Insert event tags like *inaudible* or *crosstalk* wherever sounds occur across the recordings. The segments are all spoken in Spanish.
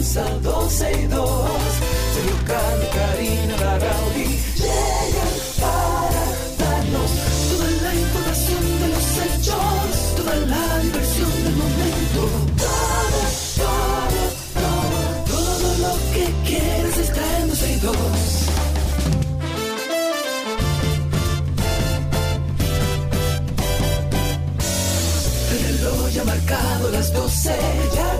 comienza 12 y 2. Sergio Carlos, Karina, Larrauri llegan para darnos toda la información de los hechos, toda la diversión del momento. Todo, todo, todo, todo lo que quieres está en 12 y 2. El reloj ya ha marcado las 12, ya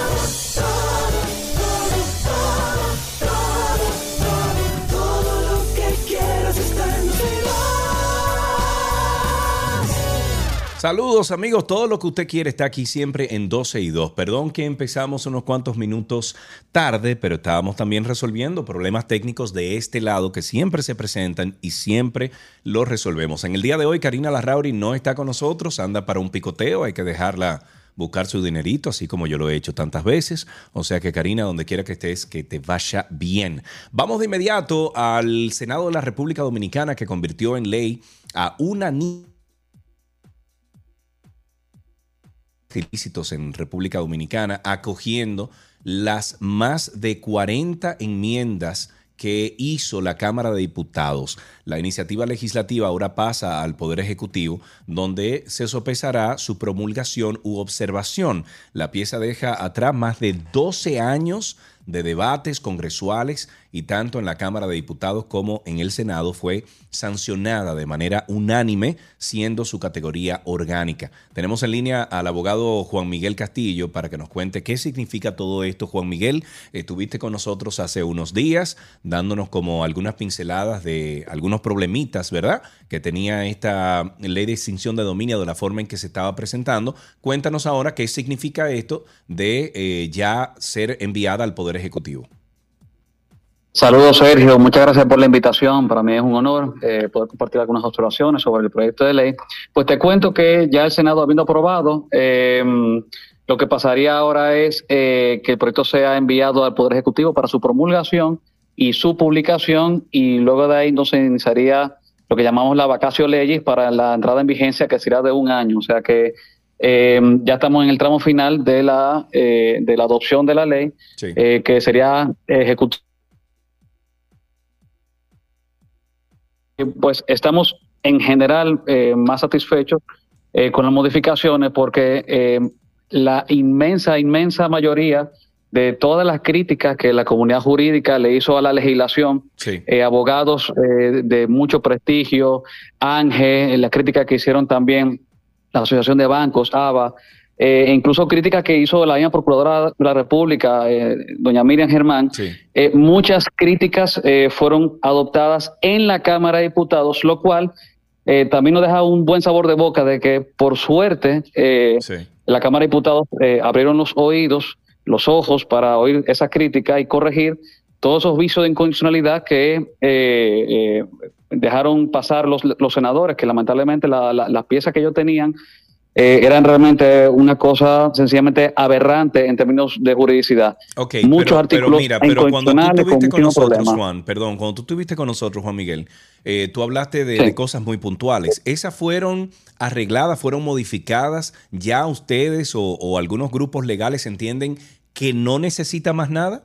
Saludos amigos, todo lo que usted quiere está aquí siempre en 12 y 2. Perdón que empezamos unos cuantos minutos tarde, pero estábamos también resolviendo problemas técnicos de este lado que siempre se presentan y siempre los resolvemos. En el día de hoy Karina Larrauri no está con nosotros, anda para un picoteo, hay que dejarla buscar su dinerito, así como yo lo he hecho tantas veces. O sea que Karina, donde quiera que estés, que te vaya bien. Vamos de inmediato al Senado de la República Dominicana que convirtió en ley a una niña ilícitos en República Dominicana, acogiendo las más de 40 enmiendas que hizo la Cámara de Diputados. La iniciativa legislativa ahora pasa al Poder Ejecutivo, donde se sopesará su promulgación u observación. La pieza deja atrás más de 12 años de debates congresuales y tanto en la Cámara de Diputados como en el Senado fue sancionada de manera unánime, siendo su categoría orgánica. Tenemos en línea al abogado Juan Miguel Castillo para que nos cuente qué significa todo esto. Juan Miguel, estuviste con nosotros hace unos días dándonos como algunas pinceladas de algunos problemitas, ¿verdad? Que tenía esta ley de extinción de dominio de la forma en que se estaba presentando. Cuéntanos ahora qué significa esto de eh, ya ser enviada al Poder Ejecutivo. Saludos, Sergio. Muchas gracias por la invitación. Para mí es un honor eh, poder compartir algunas observaciones sobre el proyecto de ley. Pues te cuento que ya el Senado habiendo aprobado, eh, lo que pasaría ahora es eh, que el proyecto sea enviado al Poder Ejecutivo para su promulgación y su publicación y luego de ahí entonces iniciaría lo que llamamos la vacacio legis para la entrada en vigencia que será de un año. O sea que eh, ya estamos en el tramo final de la, eh, de la adopción de la ley, Sí. eh, que sería ejecutada. Pues estamos en general más satisfechos con las modificaciones porque la inmensa, inmensa mayoría de todas las críticas que la comunidad jurídica le hizo a la legislación, Sí. eh, abogados eh, de mucho prestigio, ANGE, la crítica que hicieron también la Asociación de Bancos, ABA, eh, e incluso críticas que hizo la misma Procuradora de la República, eh, doña Miriam Germán, Sí. eh, muchas críticas eh, fueron adoptadas en la Cámara de Diputados, lo cual eh, también nos deja un buen sabor de boca de que, por suerte, eh, Sí. la Cámara de Diputados eh, abrieron los oídos, los ojos para oír esa crítica y corregir todos esos vicios de incondicionalidad que eh, eh, dejaron pasar los, los senadores, que lamentablemente la- la- las piezas que ellos tenían eh, eran realmente una cosa sencillamente aberrante en términos de juridicidad. Ok, Muchos pero, artículos pero mira, pero cuando tú estuviste con nosotros. Juan, perdón, cuando tú estuviste con nosotros, Juan Miguel, eh, tú hablaste de, Sí. de cosas muy puntuales. ¿Esas fueron arregladas, fueron modificadas? ¿Ya ustedes o, o algunos grupos legales entienden que no necesita más nada?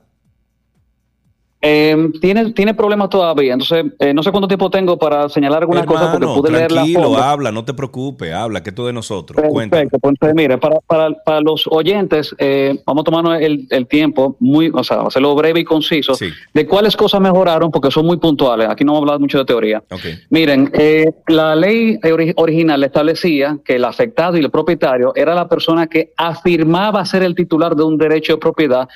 Eh, tiene, tiene problemas todavía, entonces eh, no sé cuánto tiempo tengo para señalar algunas cosas porque Hermano, pude leer tranquilo, habla, no te preocupes, habla, que es de nosotros. Perfecto, pues entonces, mire, para, para, para los oyentes, eh, vamos a tomarnos el, el tiempo, muy, o sea, hacerlo breve y conciso, Sí. de cuáles cosas mejoraron, porque son muy puntuales. Aquí no vamos a hablar mucho de teoría. Miren, eh, la ley ori- original establecía que el afectado y el propietario era la persona que afirmaba ser el titular de un derecho de propiedad,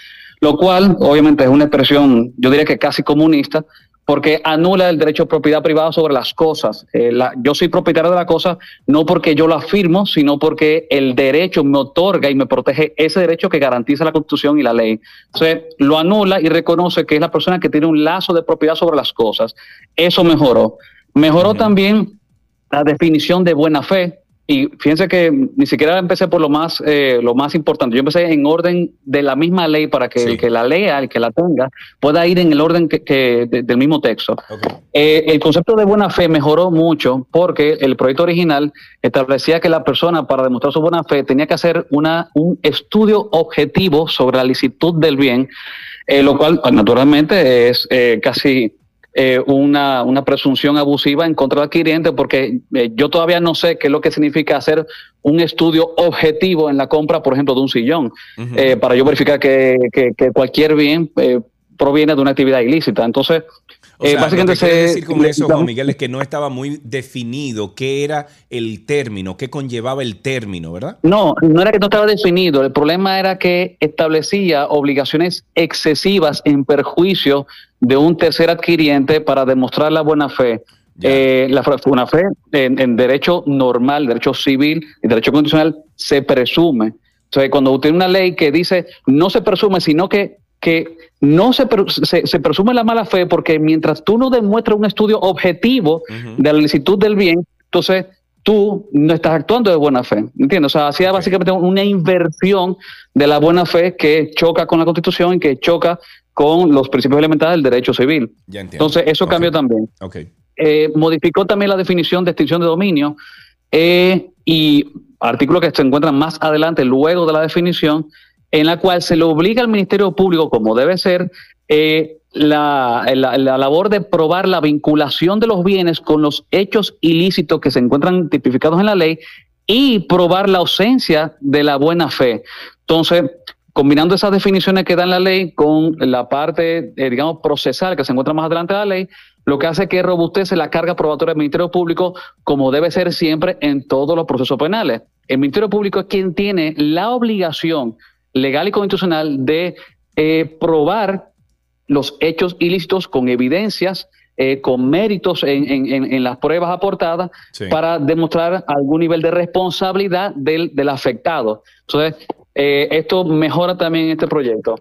lo cual obviamente es una expresión, yo diría que casi comunista, porque anula el derecho de propiedad privada sobre las cosas. Eh, la- yo soy propietario de la cosa no porque yo lo afirmo, sino porque el derecho me otorga y me protege ese derecho que garantiza la Constitución y la ley. Entonces, lo anula y reconoce que es la persona que tiene un lazo de propiedad sobre las cosas. Eso mejoró. Mejoró también la definición de buena fe, y fíjense que ni siquiera empecé por lo más, eh, lo más importante. Yo empecé en orden de la misma ley para que el que la lea, el que la tenga, pueda ir en el orden que, del mismo texto. Eh, el concepto de buena fe mejoró mucho porque el proyecto original establecía que la persona para demostrar su buena fe tenía que hacer una, un estudio objetivo sobre la licitud del bien, eh, lo cual naturalmente es casi eh, una, una, presunción abusiva en contra del adquiriente porque eh, yo todavía no sé qué es lo que significa hacer un estudio objetivo en la compra, por ejemplo, de un sillón, eh, para yo verificar que, que, cualquier bien proviene de una actividad ilícita. Entonces, básicamente se, decir con eso, Juan Miguel, es que no estaba muy definido qué era el término, qué conllevaba el término, ¿verdad? No, no era que no estaba definido. El problema era que establecía obligaciones excesivas en perjuicio de un tercer adquiriente para demostrar la buena fe. Eh, la buena fe en, derecho normal, derecho civil y derecho constitucional se presume. Entonces, cuando tiene una ley que dice no se presume, sino que, que no se, se, presume la mala fe, porque mientras tú no demuestras un estudio objetivo de la licitud del bien, entonces tú no estás actuando de buena fe. ¿Entiendes? O sea, hacía básicamente una inversión de la buena fe que choca con la Constitución y que choca con los principios elementales del derecho civil. Entonces, eso cambió también. Eh, modificó también la definición de extinción de dominio eh, y artículo que se encuentra más adelante, luego de la definición, en la cual se le obliga al Ministerio Público, como debe ser, eh, la, la, labor de probar la vinculación de los bienes con los hechos ilícitos que se encuentran tipificados en la ley y probar la ausencia de la buena fe. Entonces, combinando esas definiciones que da la ley con la parte, eh, digamos, procesal que se encuentra más adelante de la ley, lo que hace que robustece la carga probatoria del Ministerio Público, como debe ser siempre en todos los procesos penales. El Ministerio Público es quien tiene la obligación legal y constitucional de eh, probar los hechos ilícitos con evidencias, eh, con méritos en, las pruebas aportadas para demostrar algún nivel de responsabilidad del, del afectado. Entonces, eh, esto mejora también este proyecto.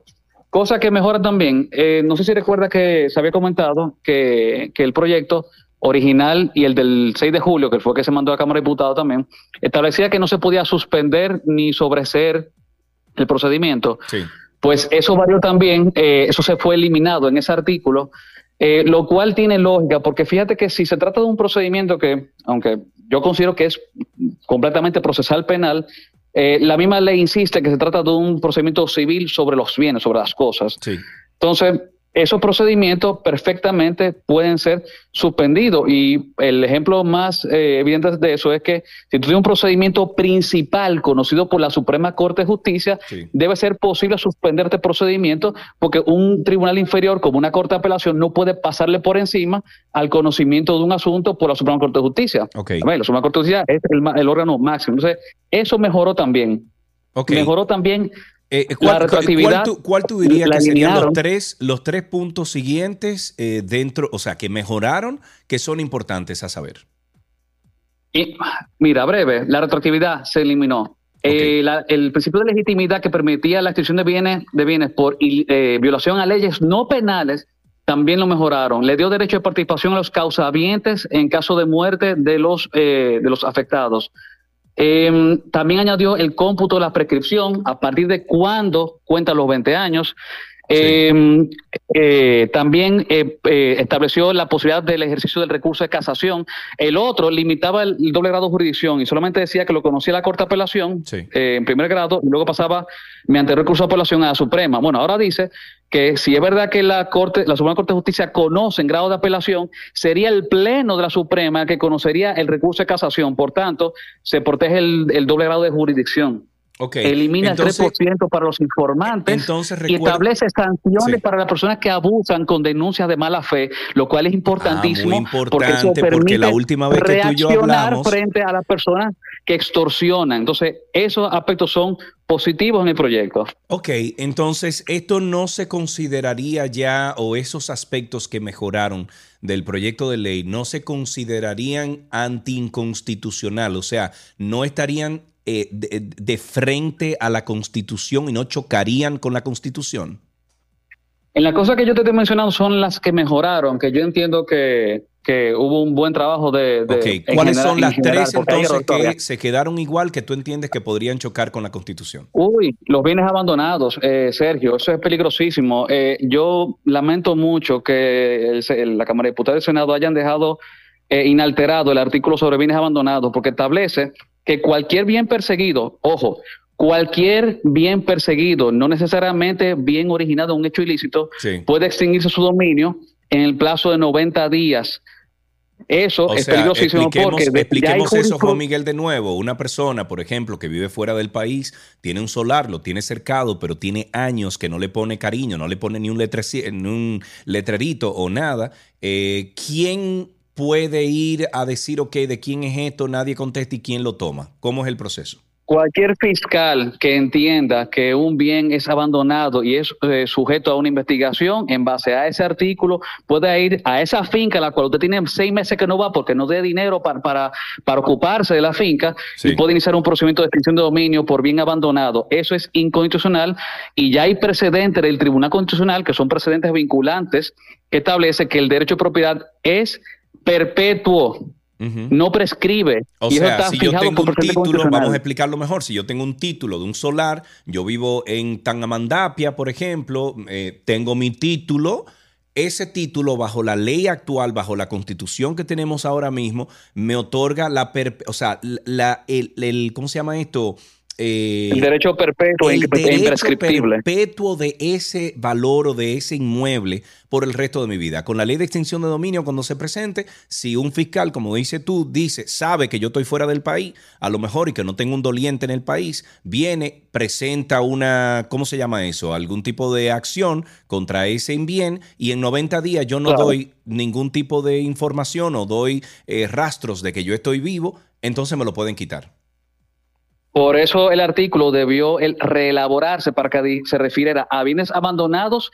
Cosa que mejora también, eh, no sé si recuerda que se había comentado que, el proyecto original y el del 6 de julio, que fue que se mandó a Cámara de Diputados también, establecía que no se podía suspender ni sobreser el procedimiento. Pues eso varió también, eh, eso se fue eliminado en ese artículo, lo cual tiene lógica, porque fíjate que si se trata de un procedimiento que, aunque yo considero que es completamente procesal penal, eh, la misma ley insiste que se trata de un procedimiento civil sobre los bienes, sobre las cosas. Entonces, esos procedimientos perfectamente pueden ser suspendidos y el ejemplo más eh, evidente de eso es que si tú tienes un procedimiento principal conocido por la Suprema Corte de Justicia, debe ser posible suspender este procedimiento porque un tribunal inferior como una Corte de Apelación no puede pasarle por encima al conocimiento de un asunto por la Suprema Corte de Justicia. la Suprema Corte de Justicia es el, órgano máximo. Entonces, eso mejoró también. Mejoró también eh, eh, ¿cuál, ¿cuál, tú, dirías que serían los tres, los tres puntos siguientes eh, dentro, o sea, que mejoraron, que son importantes a saber? mira, breve, la retroactividad se eliminó. el principio de legitimidad que permitía la extinción de bienes, de bienes por violación a leyes no penales también lo mejoraron. Le dio derecho de participación a los causavientes en caso de muerte de los, de los afectados. Em, también añadió el cómputo de la prescripción a partir de cuándo cuenta los 20 años. Em, eh, también eh, eh, estableció la posibilidad del ejercicio del recurso de casación. El otro limitaba el, doble grado de jurisdicción y solamente decía que lo conocía la Corte de Apelación en primer grado y luego pasaba mediante recurso de apelación a la Suprema. Bueno, ahora dice que si es verdad que la Corte, la Suprema Corte de Justicia conoce en grado de apelación, sería el Pleno de la Suprema que conocería el recurso de casación. Por tanto, se protege el, doble grado de jurisdicción. Elimina el 3% para los informantes y establece sanciones para las personas que abusan con denuncias de mala fe, lo cual es importantísimo. Ah, muy importante, porque, la última vez que tú y yo hablamos... frente a las personas que extorsionan. Entonces, esos aspectos son positivos en el proyecto. Ok, entonces esto no se consideraría ya, o esos aspectos que mejoraron del proyecto de ley, no se considerarían antiinconstitucional, o sea, no estarían eh, de, frente a la constitución y no chocarían con la constitución. En las cosas que yo te he mencionado son las que mejoraron, que yo entiendo que, que hubo un buen trabajo de... ¿Cuáles son las tres entonces que se quedaron igual que tú entiendes que podrían chocar con la Constitución? Uy, los bienes abandonados, eh, Sergio, eso es peligrosísimo. Eh, yo lamento mucho que la Cámara de Diputados y el Senado hayan dejado eh, inalterado el artículo sobre bienes abandonados, porque establece que cualquier bien perseguido, ojo, cualquier bien perseguido, no necesariamente bien originado en un hecho ilícito, puede extinguirse su dominio en el plazo de 90 días. Eso es peligrosísimo porque expliquemos eso, Juan Miguel, de nuevo. Una persona, por ejemplo, que vive fuera del país, tiene un solar, lo tiene cercado, pero tiene años que no le pone cariño, no le pone ni un, un letrerito o nada. Eh, ¿Quién puede ir a decir, ok, de quién es esto? Nadie contesta y quién lo toma. ¿Cómo es el proceso? Cualquier fiscal que entienda que un bien es abandonado y es eh, sujeto a una investigación, en base a ese artículo, puede ir a esa finca a la cual usted tiene seis meses que no va porque no dé dinero para, para, para ocuparse de la finca y puede iniciar un procedimiento de extinción de dominio por bien abandonado. Eso es inconstitucional y ya hay precedentes del Tribunal Constitucional, que son precedentes vinculantes, que establece que el derecho de propiedad es perpetuo no prescribe. O sea, si yo tengo un título, vamos a explicarlo mejor. Si yo tengo un título de un solar, yo vivo en Tangamandapia, por ejemplo, eh, tengo mi título. Ese título, bajo la ley actual, bajo la constitución que tenemos ahora mismo, me otorga la, o sea, la, el, ¿cómo se llama esto? Eh, el derecho perpetuo el derecho perpetuo de ese valor o de ese inmueble por el resto de mi vida. Con la ley de extinción de dominio, cuando se presente, si un fiscal, como dice tú, dice, sabe que yo estoy fuera del país, a lo mejor y que no tengo un doliente en el país, viene, presenta una, ¿cómo se llama eso? Algún tipo de acción contra ese bien y en 90 días yo no doy ningún tipo de información o doy eh, rastros de que yo estoy vivo, entonces me lo pueden quitar. Por eso el artículo debió el reelaborarse para que se refiriera a bienes abandonados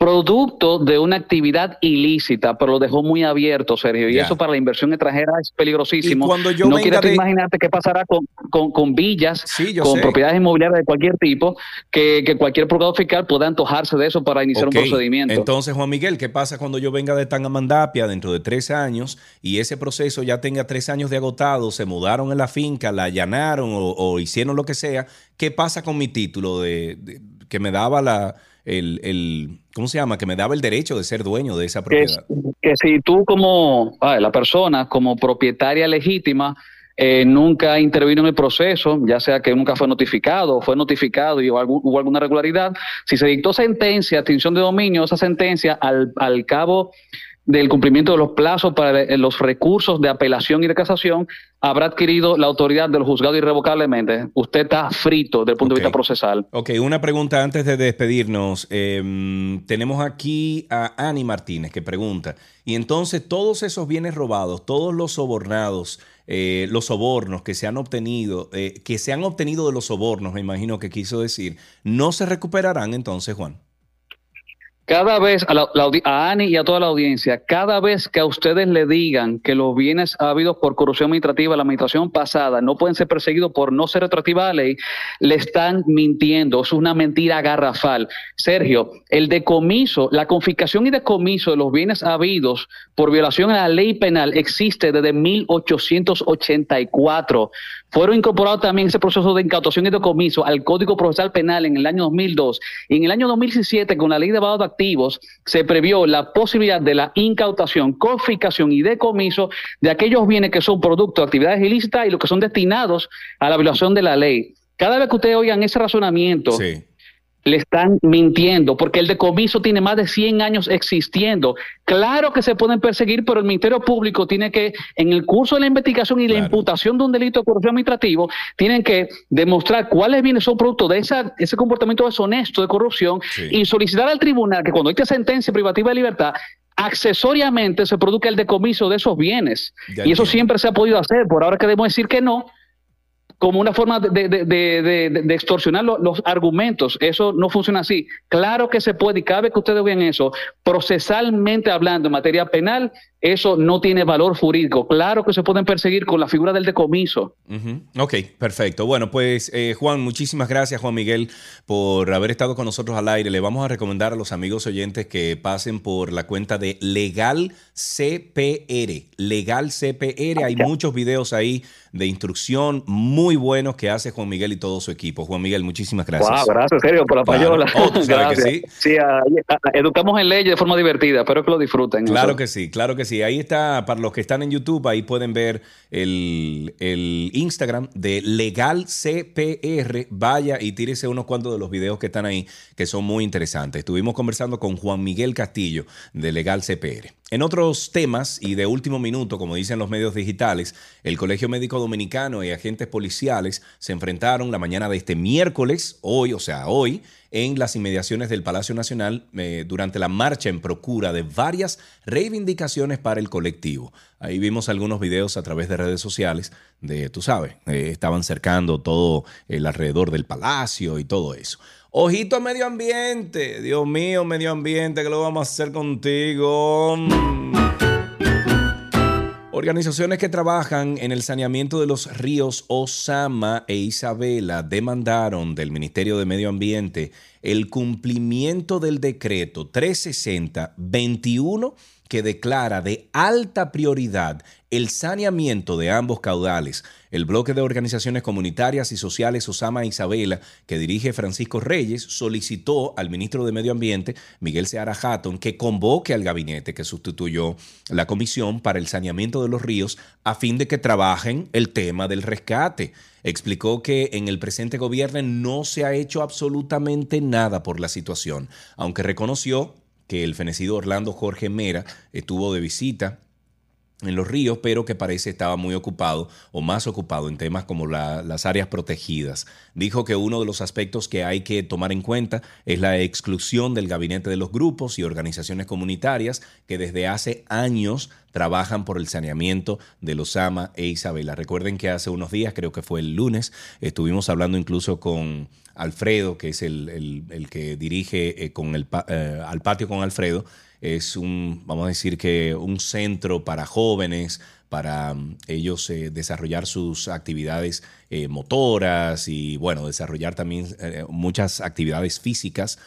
producto de una actividad ilícita, pero lo dejó muy abierto, Sergio. Y eso para la inversión extranjera es peligrosísimo. cuando yo no quieres imaginarte qué pasará con, con, villas, con propiedades inmobiliarias de cualquier tipo, que, cualquier procurador fiscal pueda antojarse de eso para iniciar un procedimiento. Entonces, Juan Miguel, ¿qué pasa cuando yo venga de Tangamandapia dentro de tres años y ese proceso ya tenga tres años de agotado, se mudaron en la finca, la allanaron o, hicieron lo que sea? ¿Qué pasa con mi título de que me daba la el, el, ¿cómo se llama? Que me daba el derecho de ser dueño de esa propiedad. Que, si tú como la persona, como propietaria legítima, eh, nunca intervino en el proceso, ya sea que nunca fue notificado o fue notificado y hubo, alguna regularidad, si se dictó sentencia, extinción de dominio, esa sentencia al, al cabo del cumplimiento de los plazos para eh, los recursos de apelación y de casación, habrá adquirido la autoridad del juzgado irrevocablemente. Usted está frito desde el punto de vista procesal. Ok, una pregunta antes de despedirnos. Em, tenemos aquí a Ani Martínez que pregunta, y entonces todos esos bienes robados, todos los sobornados, eh, los sobornos que se han obtenido, eh, que se han obtenido de los sobornos, me imagino que quiso decir, ¿no se recuperarán entonces, Juan? Cada vez, a, a, Ani y a toda la audiencia, cada vez que a ustedes le digan que los bienes habidos por corrupción administrativa la administración pasada no pueden ser perseguidos por no ser retroactiva la ley, le están mintiendo. Es una mentira garrafal. Sergio, el decomiso, la confiscación y decomiso de los bienes habidos por violación a la ley penal existe desde 1884. Fueron incorporados también ese proceso de incautación y decomiso al Código Procesal Penal en el año 2002. Y en el año 2017, con la ley de lavado de activos, se previó la posibilidad de la incautación, confiscación y decomiso de aquellos bienes que son producto de actividades ilícitas y los que son destinados a la violación de la ley. Cada vez que ustedes oigan ese razonamiento, sí le están mintiendo, porque el decomiso tiene más de 100 años existiendo. Claro que se pueden perseguir, pero el Ministerio Público tiene que, en el curso de la investigación y la imputación de un delito de corrupción administrativo, tienen que demostrar cuáles bienes son producto de esa, ese comportamiento deshonesto de corrupción y solicitar al tribunal que cuando hay sentencia privativa de libertad, accesoriamente se produzca el decomiso de esos bienes. y eso siempre se ha podido hacer, por ahora queremos decir que no, como una forma de, extorsionar los, argumentos. Eso no funciona así. Claro que se puede, y vez que ustedes vean eso, procesalmente hablando en materia penal, eso no tiene valor jurídico. Claro que se pueden perseguir con la figura del decomiso. Ok, perfecto. Bueno, pues eh, Juan, muchísimas gracias Juan Miguel por haber estado con nosotros al aire. Le vamos a recomendar a los amigos oyentes que pasen por la cuenta de Legal CPR. Legal CPR, hay muchos videos ahí de instrucción muy buenos que hace Juan Miguel y todo su equipo. Juan Miguel, muchísimas gracias. Wow, gracias, serio, por la payola. Oh, gracias. sí. sí educamos en leyes de forma divertida, espero que lo disfruten. Claro que sí, claro que sí. Ahí está, para los que están en YouTube, ahí pueden ver el, el Instagram de Legal CPR. Vaya y tírese unos cuantos de los videos que están ahí, que son muy interesantes. Estuvimos conversando con Juan Miguel Castillo de Legal CPR. En otros temas y de último minuto, como dicen los medios digitales, el Colegio Médico Dominicano y agentes policiales se enfrentaron la mañana de este miércoles, hoy, o sea, hoy, en las inmediaciones del Palacio Nacional eh, durante la marcha en procura de varias reivindicaciones para el colectivo. Ahí vimos algunos videos a través de redes sociales de, tú sabes, eh, estaban cercando todo el alrededor del palacio y todo eso. Ojito medio ambiente. Dios mío, medio ambiente, ¿qué lo vamos a hacer contigo? Organizaciones que trabajan en el saneamiento de los ríos Osama e Isabela demandaron del Ministerio de Medio Ambiente el cumplimiento del decreto 360-21 que declara de alta prioridad el saneamiento de ambos caudales. El bloque de organizaciones comunitarias y sociales Osama Isabela, que dirige Francisco Reyes, solicitó al ministro de Medio Ambiente, Miguel Seara Hatton, que convoque al gabinete que sustituyó la comisión para el saneamiento de los ríos a fin de que trabajen el tema del rescate. Explicó que en el presente gobierno no se ha hecho absolutamente nada por la situación, aunque reconoció que el fenecido Orlando Jorge Mera estuvo de visita en los ríos, pero que parece estaba muy ocupado o más ocupado en temas como las áreas protegidas. Dijo que uno de los aspectos que hay que tomar en cuenta es la exclusión del gabinete de los grupos y organizaciones comunitarias que desde hace años trabajan por el saneamiento de Lozama e Isabela. Recuerden que hace unos días, creo que fue el lunes, estuvimos hablando incluso con Alfredo, que es el, que dirige eh, con el, eh, al patio con Alfredo, es un, vamos a decir que un centro para jóvenes, para mm, ellos eh, desarrollar sus actividades motoras y bueno, desarrollar también muchas actividades físicas,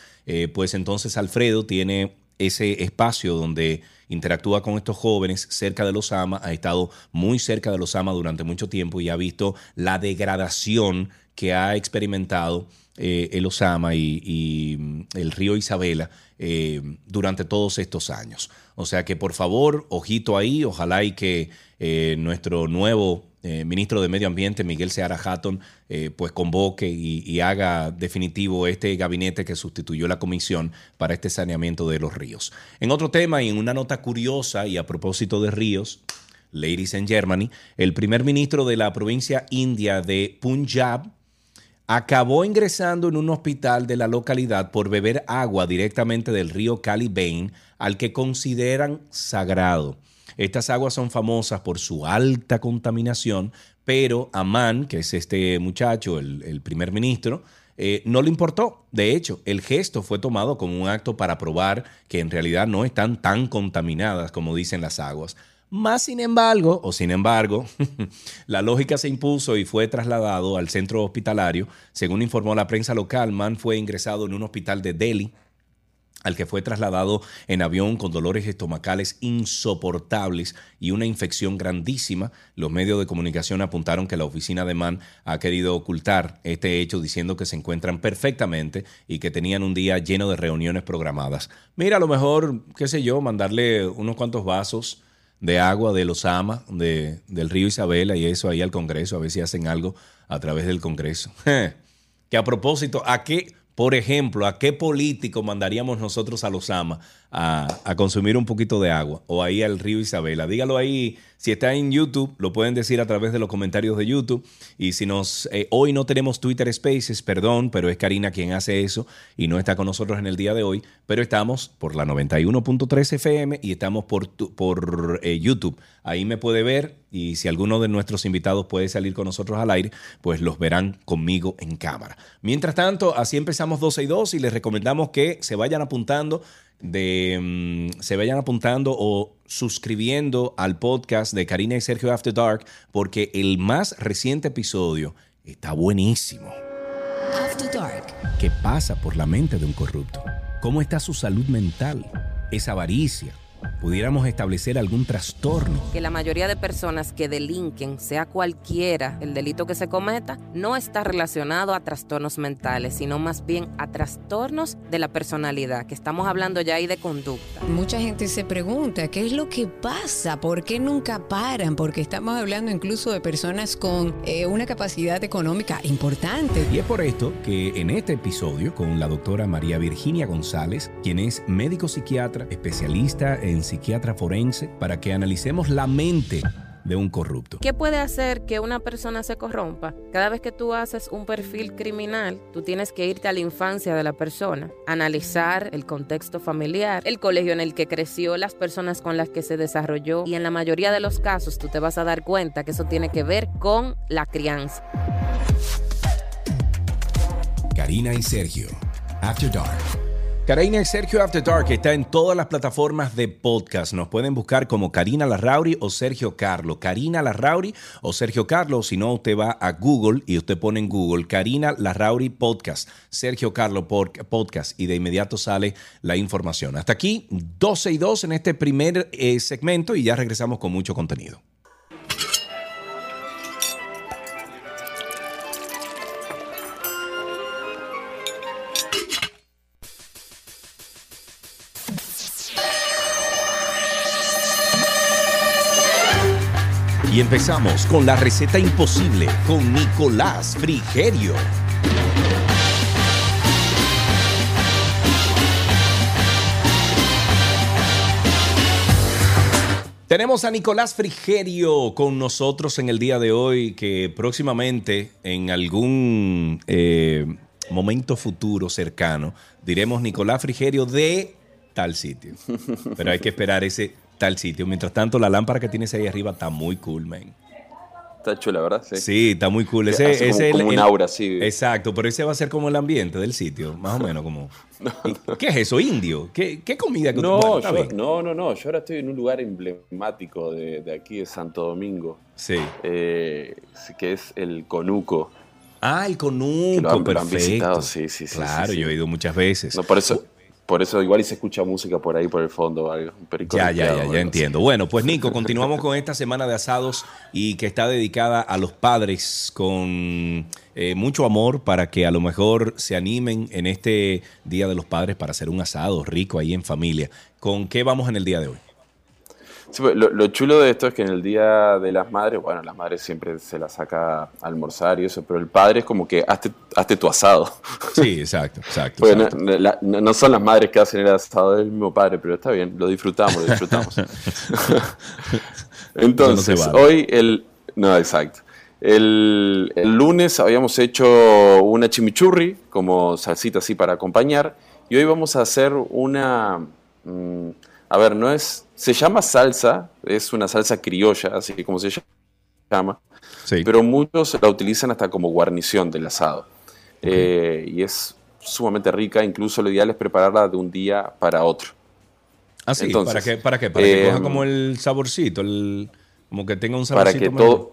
pues entonces Alfredo tiene ese espacio donde interactúa con estos jóvenes cerca de los AMA, ha estado muy cerca de los AMA durante mucho tiempo y ha visto la degradación que ha experimentado eh, el Osama y, mm, el río Isabela eh, durante todos estos años. O sea que por favor, ojito ahí, ojalá y que eh, nuestro nuevo ministro de Medio Ambiente, Miguel Seara Hatton, pues convoque y, haga definitivo este gabinete que sustituyó la comisión para este saneamiento de los ríos. En otro tema y en una nota curiosa y a propósito de ríos, ladies and Germany, el primer ministro de la provincia india de Punjab, acabó ingresando en un hospital de la localidad por beber agua directamente del río Calibain, al que consideran sagrado. Estas aguas son famosas por su alta contaminación, pero Amán, que es este muchacho, el, primer ministro, eh, no le importó. De hecho, el gesto fue tomado como un acto para probar que en realidad no están tan contaminadas como dicen las aguas. Más sin embargo, o sin embargo, *laughs* la lógica se impuso y fue trasladado al centro hospitalario. Según informó la prensa local, Mann fue ingresado en un hospital de Delhi al que fue trasladado en avión con dolores estomacales insoportables y una infección grandísima. Los medios de comunicación apuntaron que la oficina de Mann ha querido ocultar este hecho diciendo que se encuentran perfectamente y que tenían un día lleno de reuniones programadas. Mira, a lo mejor, qué sé yo, mandarle unos cuantos vasos de agua de los AMA, de, del río Isabela y eso ahí al Congreso, a ver si hacen algo a través del Congreso. *laughs* que a propósito, ¿a qué, por ejemplo, a qué político mandaríamos nosotros a los AMA a, consumir un poquito de agua o ahí al río Isabela? Dígalo ahí si está en YouTube, lo pueden decir a través de los comentarios de YouTube. Y si nos eh, hoy no tenemos Twitter Spaces, perdón, pero es Karina quien hace eso y no está con nosotros en el día de hoy. Pero estamos por la 91.3 FM y estamos por, por eh, YouTube. Ahí me puede ver y si alguno de nuestros invitados puede salir con nosotros al aire, pues los verán conmigo en cámara. Mientras tanto, así empezamos 12 y 2 y les recomendamos que se vayan apuntando de mm, se vayan apuntando o suscribiendo al podcast de Karina y Sergio After Dark porque el más reciente episodio está buenísimo. After Dark. ¿Qué pasa por la mente de un corrupto? ¿Cómo está su salud mental? ¿Es avaricia? Pudiéramos establecer algún trastorno. Que la mayoría de personas que delinquen, sea cualquiera el delito que se cometa, no está relacionado a trastornos mentales, sino más bien a trastornos de la personalidad, que estamos hablando ya ahí de conducta. Mucha gente se pregunta, ¿qué es lo que pasa? ¿Por qué nunca paran? Porque estamos hablando incluso de personas con eh, una capacidad económica importante. Y es por esto que en este episodio, con la doctora María Virginia González, quien es médico psiquiatra, especialista en psiquiatra forense para que analicemos la mente de un corrupto. ¿Qué puede hacer que una persona se corrompa? Cada vez que tú haces un perfil criminal, tú tienes que irte a la infancia de la persona, analizar el contexto familiar, el colegio en el que creció, las personas con las que se desarrolló y en la mayoría de los casos tú te vas a dar cuenta que eso tiene que ver con la crianza. Karina y Sergio, After Dark. Karina y Sergio After Dark está en todas las plataformas de podcast. Nos pueden buscar como Karina Larrauri o Sergio Carlo. Karina Larrauri o Sergio Carlo. Si no, usted va a Google y usted pone en Google Karina Larrauri Podcast, Sergio Carlo Podcast y de inmediato sale la información. Hasta aquí, 12 y 2 en este primer eh, segmento y ya regresamos con mucho contenido. Y empezamos con la receta imposible con Nicolás Frigerio. Tenemos a Nicolás Frigerio con nosotros en el día de hoy, que próximamente en algún eh, momento futuro cercano diremos Nicolás Frigerio de tal sitio. Pero hay que esperar ese tal sitio. Mientras tanto, la lámpara que tienes ahí arriba está muy cool, man. Está chula, ¿verdad? Sí, sí está muy cool. Ese, es como, como un aura, sí. Exacto, pero ese va a ser como el ambiente del sitio, más o menos como... *laughs* ¿Qué es eso, indio? ¿Qué, qué comida que no, no, no, no, yo ahora estoy en un lugar emblemático de, de aquí, de Santo Domingo. Sí. Eh, que es el Conuco. Ah, el Conuco, perfecto. visitado, sí, sí, sí. Claro, yo he ido muchas veces. No, por eso, por eso igual y se escucha música por ahí, por el fondo. Algo, ya, ya, ya, ya entiendo. Bueno, pues Nico, continuamos con esta semana de asados y que está dedicada a los padres con eh, mucho amor para que a lo mejor se animen en este Día de los Padres para hacer un asado rico ahí en familia. ¿Con qué vamos en el día de hoy? Pues, lo, chulo de esto es que en el Día de las Madres, bueno, las madres siempre se la saca a almorzar y eso, pero el padre es como que hazte, tu asado. *laughs* Sí, exacto, exacto. No, son las madres que hacen el asado del mismo padre, pero está bien, lo disfrutamos, lo disfrutamos. *laughs* Entonces, hoy el... No, exacto. El, lunes habíamos hecho una chimichurri como salsita así para acompañar y hoy vamos a hacer una... Mm, a ver, no es se llama salsa, es una salsa criolla, así como se llama. Pero muchos la utilizan hasta como guarnición del asado. Eh, y es sumamente rica, incluso lo ideal es prepararla de un día para otro. Ah, sí, ¿para qué? ¿Para qué? Para que coja em, como el saborcito, el, como que tenga un saborcito. Para que todo,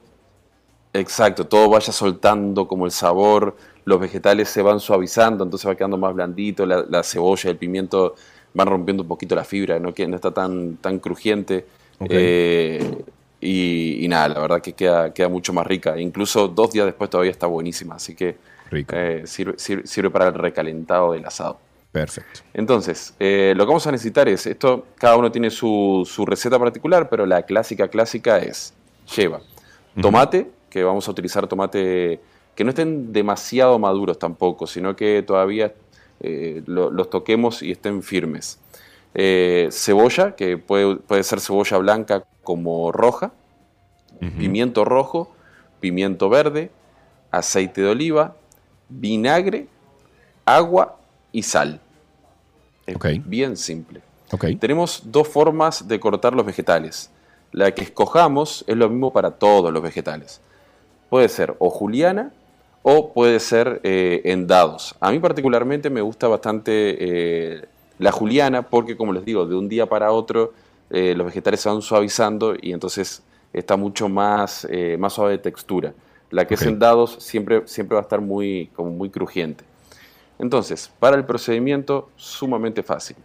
exacto, todo vaya soltando como el sabor, los vegetales se van suavizando, entonces va quedando más blandito, la, la cebolla, el pimiento van rompiendo un poquito la fibra, no, que no está tan, tan crujiente. Eh, y, nada, la verdad que queda, queda mucho más rica. Incluso dos días después todavía está buenísima, así que eh, sirve, sirve, para el recalentado del asado. Perfecto. Entonces, eh, lo que vamos a necesitar es, esto, cada uno tiene su, su receta particular, pero la clásica clásica es, lleva tomate, que vamos a utilizar tomate que no estén demasiado maduros tampoco, sino que todavía eh, los toquemos y estén firmes. Eh, cebolla, que puede, puede, ser cebolla blanca como roja, pimiento rojo, pimiento verde, aceite de oliva, vinagre, agua y sal. Es bien simple. Tenemos dos formas de cortar los vegetales. La que escojamos es lo mismo para todos los vegetales. Puede ser o juliana o puede ser eh, en dados. A mí particularmente me gusta bastante eh, la juliana, porque como les digo, de un día para otro eh, los vegetales se van suavizando y entonces está mucho más, más suave de textura. La que es en dados siempre, siempre va a estar muy, como muy crujiente. Entonces, para el procedimiento, sumamente fácil.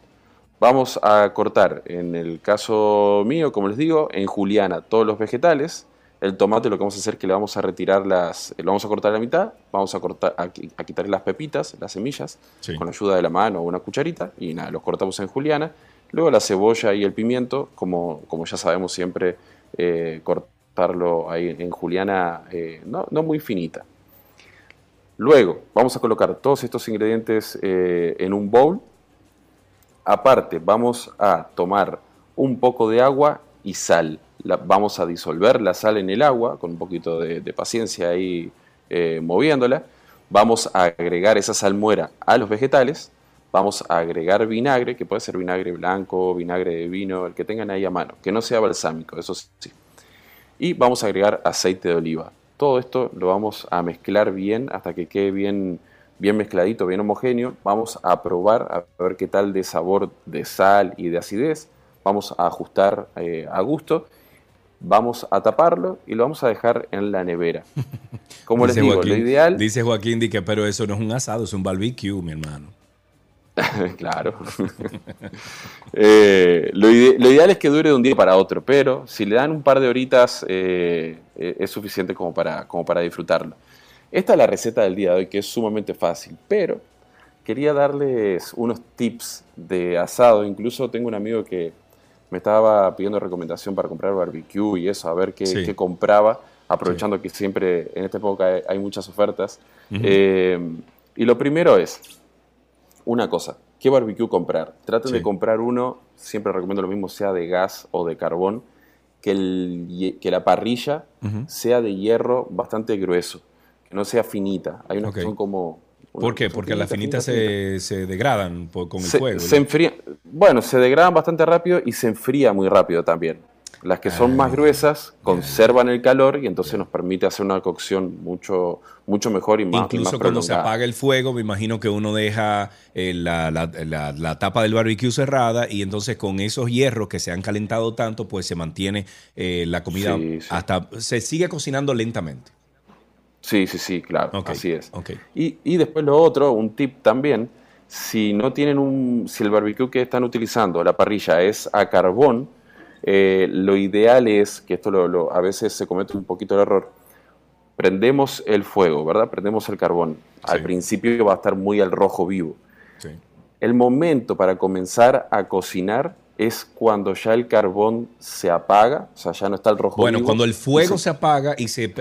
Vamos a cortar, en el caso mío, como les digo, en juliana todos los vegetales. El tomate lo que vamos a hacer es que le vamos a retirar las, lo vamos a cortar a la mitad, vamos a cortar, a, quitarle las pepitas, las semillas, con ayuda de la mano o una cucharita, y nada, los cortamos en juliana. Luego la cebolla y el pimiento, como, como ya sabemos siempre, eh, cortarlo ahí en juliana eh, no, no, muy finita. Luego vamos a colocar todos estos ingredientes eh, en un bowl Aparte, vamos a tomar un poco de agua y sal. Vamos a disolver la sal en el agua con un poquito de, paciencia ahí eh, moviéndola. Vamos a agregar esa salmuera a los vegetales. Vamos a agregar vinagre, que puede ser vinagre blanco, vinagre de vino, el que tengan ahí a mano, que no sea balsámico, eso sí. Y vamos a agregar aceite de oliva. Todo esto lo vamos a mezclar bien hasta que quede bien bien mezcladito, bien homogéneo. Vamos a probar a ver qué tal de sabor de sal y de acidez. Vamos a ajustar eh, a gusto. Vamos a taparlo y lo vamos a dejar en la nevera. *laughs* Como les digo, lo ideal. Dice Joaquín que, pero eso no es un asado, es un barbecue, mi hermano. *laughs* claro. *laughs* Eh, lo, ideal es que dure de un día para otro, pero si le dan un par de horitas eh, es suficiente como para, como para disfrutarlo. Esta es la receta del día de hoy, que es sumamente fácil, pero quería darles unos tips de asado. Incluso tengo un amigo que me estaba pidiendo recomendación para comprar barbecue y eso, a ver qué, compraba, aprovechando que siempre en esta época hay, muchas ofertas. Eh, y lo primero es, una cosa, ¿qué barbecue comprar? Traten de comprar uno, siempre recomiendo lo mismo, sea de gas o de carbón, que, el, que la parrilla sea de hierro bastante grueso que no sea finita. Hay unas que son como... ¿Por qué? Porque las finitas se, se, degradan con el fuego. Se bueno, se degradan bastante rápido y se enfría muy rápido también. Las que son más ah, gruesas conservan el calor y entonces nos permite hacer una cocción mucho, mucho mejor y más Incluso cuando se apaga el fuego, me imagino que uno deja eh, la, la, la, tapa del barbecue cerrada y entonces con esos hierros que se han calentado tanto, pues se mantiene eh, la comida hasta... Se sigue cocinando lentamente. Sí, sí, sí, claro, así es. Y, y, después lo otro, un tip también, si no tienen un, si el barbecue que están utilizando, la parrilla es a carbón, eh, lo ideal es, que esto lo, a veces se comete un poquito el error, prendemos el fuego, ¿verdad? Prendemos el carbón. Al principio va a estar muy al rojo vivo. Sí. El momento para comenzar a cocinar es cuando ya el carbón se apaga, o sea, ya no está el rojo. Bueno, cuando el fuego se... apaga y se,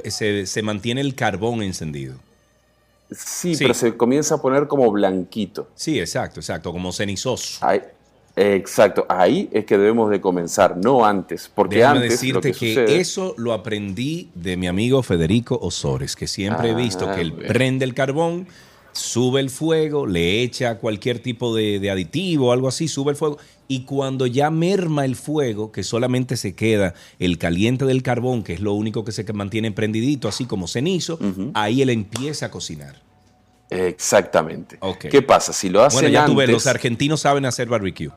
se, mantiene el carbón encendido. Sí, pero se comienza a poner como blanquito. Sí, exacto, exacto, como cenizoso. exacto, ahí es que debemos de comenzar, no antes, porque Déjame antes decirte que, eso lo aprendí de mi amigo Federico Osores, que siempre he visto que él prende el carbón, sube el fuego, le echa cualquier tipo de, de aditivo o algo así, sube el fuego y cuando ya merma el fuego, que solamente se queda el caliente del carbón, que es lo único que se mantiene prendidito, así como cenizo, ahí él empieza a cocinar. Exactamente. ¿Qué pasa? Si lo hacen Bueno, ya tú ves, los argentinos saben hacer barbecue.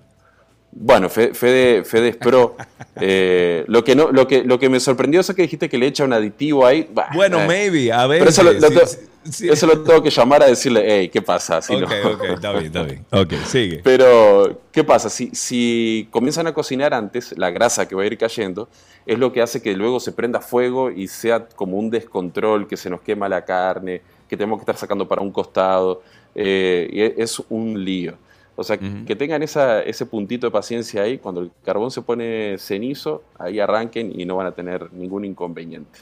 Bueno, Fede, Fede es pro. *laughs* Eh, lo, que no, lo, que, lo que me sorprendió es que dijiste que le echa un aditivo ahí. bueno, eh. maybe, a ver. eso lo, tengo que llamar a decirle, hey, ¿qué pasa? ok, ok, está bien, está bien. Ok, sigue. Pero, ¿qué pasa? Si, si comienzan a cocinar antes, la grasa que va a ir cayendo es lo que hace que luego se prenda fuego y sea como un descontrol, que se nos quema la carne, que tenemos que estar sacando para un costado. Eh, y es un lío. O sea, que tengan esa, ese puntito de paciencia ahí, cuando el carbón se pone cenizo, ahí arranquen y no van a tener ningún inconveniente.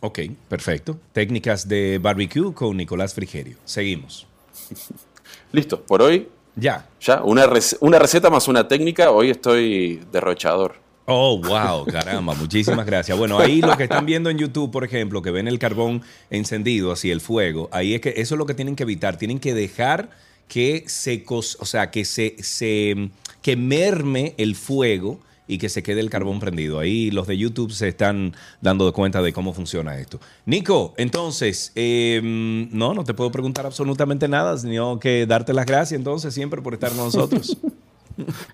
Ok, perfecto. Técnicas de barbecue con Nicolás Frigerio. Seguimos. *laughs* Listo, por hoy. Ya. Ya, una, una receta más una técnica. Hoy estoy derrochador. Oh, wow, caramba, muchísimas gracias. Bueno, ahí lo que están viendo en YouTube, por ejemplo, que ven el carbón encendido, así el fuego, ahí es que eso es lo que tienen que evitar. Tienen que dejar que se, o sea, que se, se que merme el fuego y que se quede el carbón prendido. Ahí los de YouTube se están dando cuenta de cómo funciona esto. Nico, entonces, em, no, no te puedo preguntar absolutamente nada, sino que darte las gracias entonces siempre por estar con nosotros. *laughs*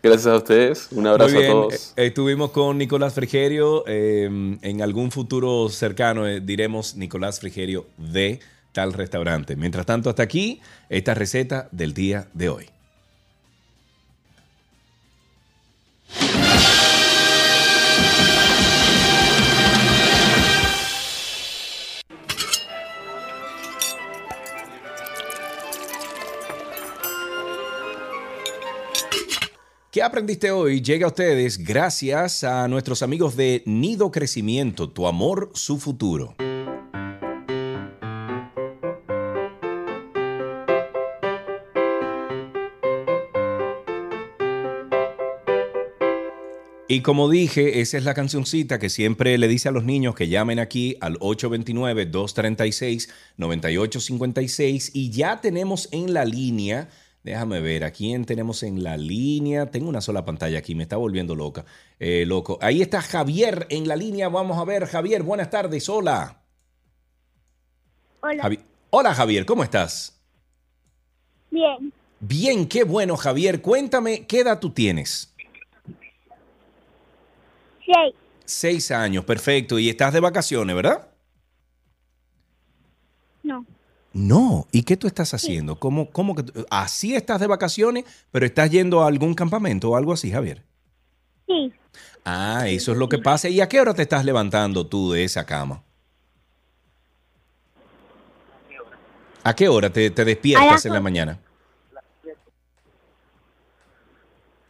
Gracias a ustedes. Un abrazo Muy bien. a todos. Eh, Estuvimos con Nicolás Frigerio. eh, en algún futuro cercano eh, diremos Nicolás Frigerio de tal restaurante. Mientras tanto, hasta aquí esta receta del día de hoy. ¿Qué aprendiste hoy? Llega a ustedes gracias a nuestros amigos de Nido Crecimiento, tu amor, su futuro. Y como dije, esa es la cancioncita que siempre le dice a los niños que llamen aquí al 829-236-9856 y ya tenemos en la línea, déjame ver, ¿a quién tenemos en la línea? Tengo una sola pantalla aquí, me está volviendo loca, eh, loco. Ahí está Javier en la línea, vamos a ver, Javier, buenas tardes, hola. Hola. Javi- hola Javier, ¿cómo estás? Bien. Bien, qué bueno Javier, cuéntame, ¿qué edad tú tienes? Seis. Seis años, perfecto. Y estás de vacaciones, ¿verdad? No. No. ¿Y qué tú estás haciendo? ¿Cómo, cómo que tú- así estás de vacaciones, pero estás yendo a algún campamento o algo así, Javier? Sí. Ah, eso es lo que pasa. ¿Y a qué hora te estás levantando tú de esa cama? ¿A qué hora te, te despiertas en la mañana?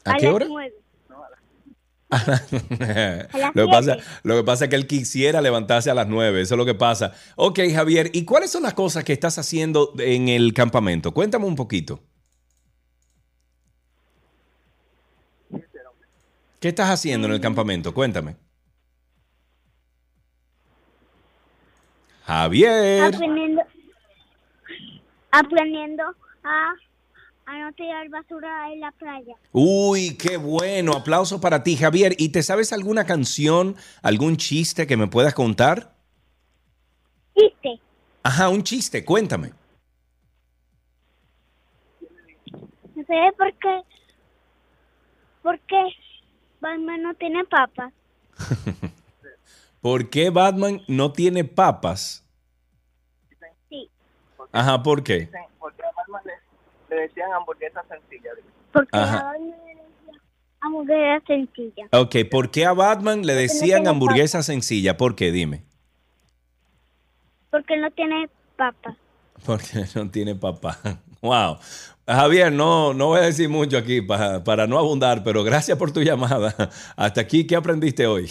¿A, A qué las hora? nueve. *laughs* lo, que pasa, lo que pasa es que él quisiera levantarse a las 9, eso es lo que pasa. Ok, Javier, ¿y cuáles son las cosas que estás haciendo en el campamento? Cuéntame un poquito. ¿Qué estás haciendo en el campamento? Cuéntame. Javier. Aprendiendo, aprendiendo a, a no tirar basura en la playa. Uy, qué bueno. Aplausos para ti, Javier. ¿Y te sabes alguna canción, algún chiste que me puedas contar? ¿Viste? Ajá, un chiste, cuéntame. No sé por qué. ¿Por qué Batman no tiene papas? *laughs* ¿Por qué Batman no tiene papas? Sí. Ajá, ¿por qué? porque Batman le, le decían hamburguesa sencilla. Porque Ajá. a Batman le decía hamburguesa sencilla. Ok, ¿por qué a Batman le decían tiene hamburguesa sencilla? ¿Por qué? Dime. Porque no tiene papas. Porque no tiene papá. *laughs* Wow. Javier, no, no voy a decir mucho aquí para, para no abundar, pero gracias por tu llamada. *laughs* Hasta aquí, ¿qué aprendiste hoy?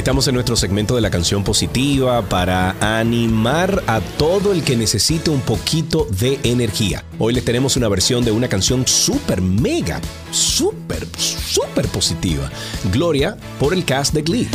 Estamos en nuestro segmento de la canción positiva para animar a todo el que necesite un poquito de energía. Hoy les tenemos una versión de una canción súper mega, súper, súper positiva. Gloria por el cast de Glee.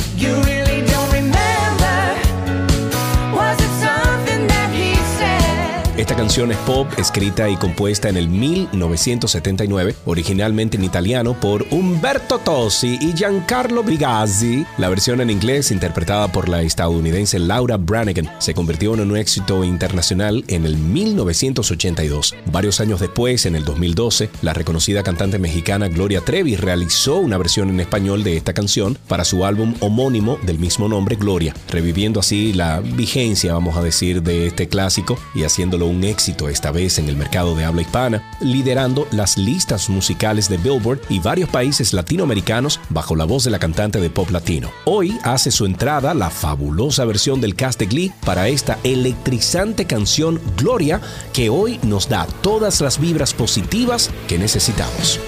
Esta canción es pop, escrita y compuesta en el 1979, originalmente en italiano por Umberto Tossi y Giancarlo Brigazzi. La versión en inglés, interpretada por la estadounidense Laura Branigan, se convirtió en un éxito internacional en el 1982. Varios años después, en el 2012, la reconocida cantante mexicana Gloria Trevi realizó una versión en español de esta canción para su álbum homónimo del mismo nombre, Gloria, reviviendo así la vigencia, vamos a decir, de este clásico y haciéndolo un éxito esta vez en el mercado de habla hispana, liderando las listas musicales de Billboard y varios países latinoamericanos bajo la voz de la cantante de pop latino. Hoy hace su entrada la fabulosa versión del cast de Glee para esta electrizante canción Gloria que hoy nos da todas las vibras positivas que necesitamos.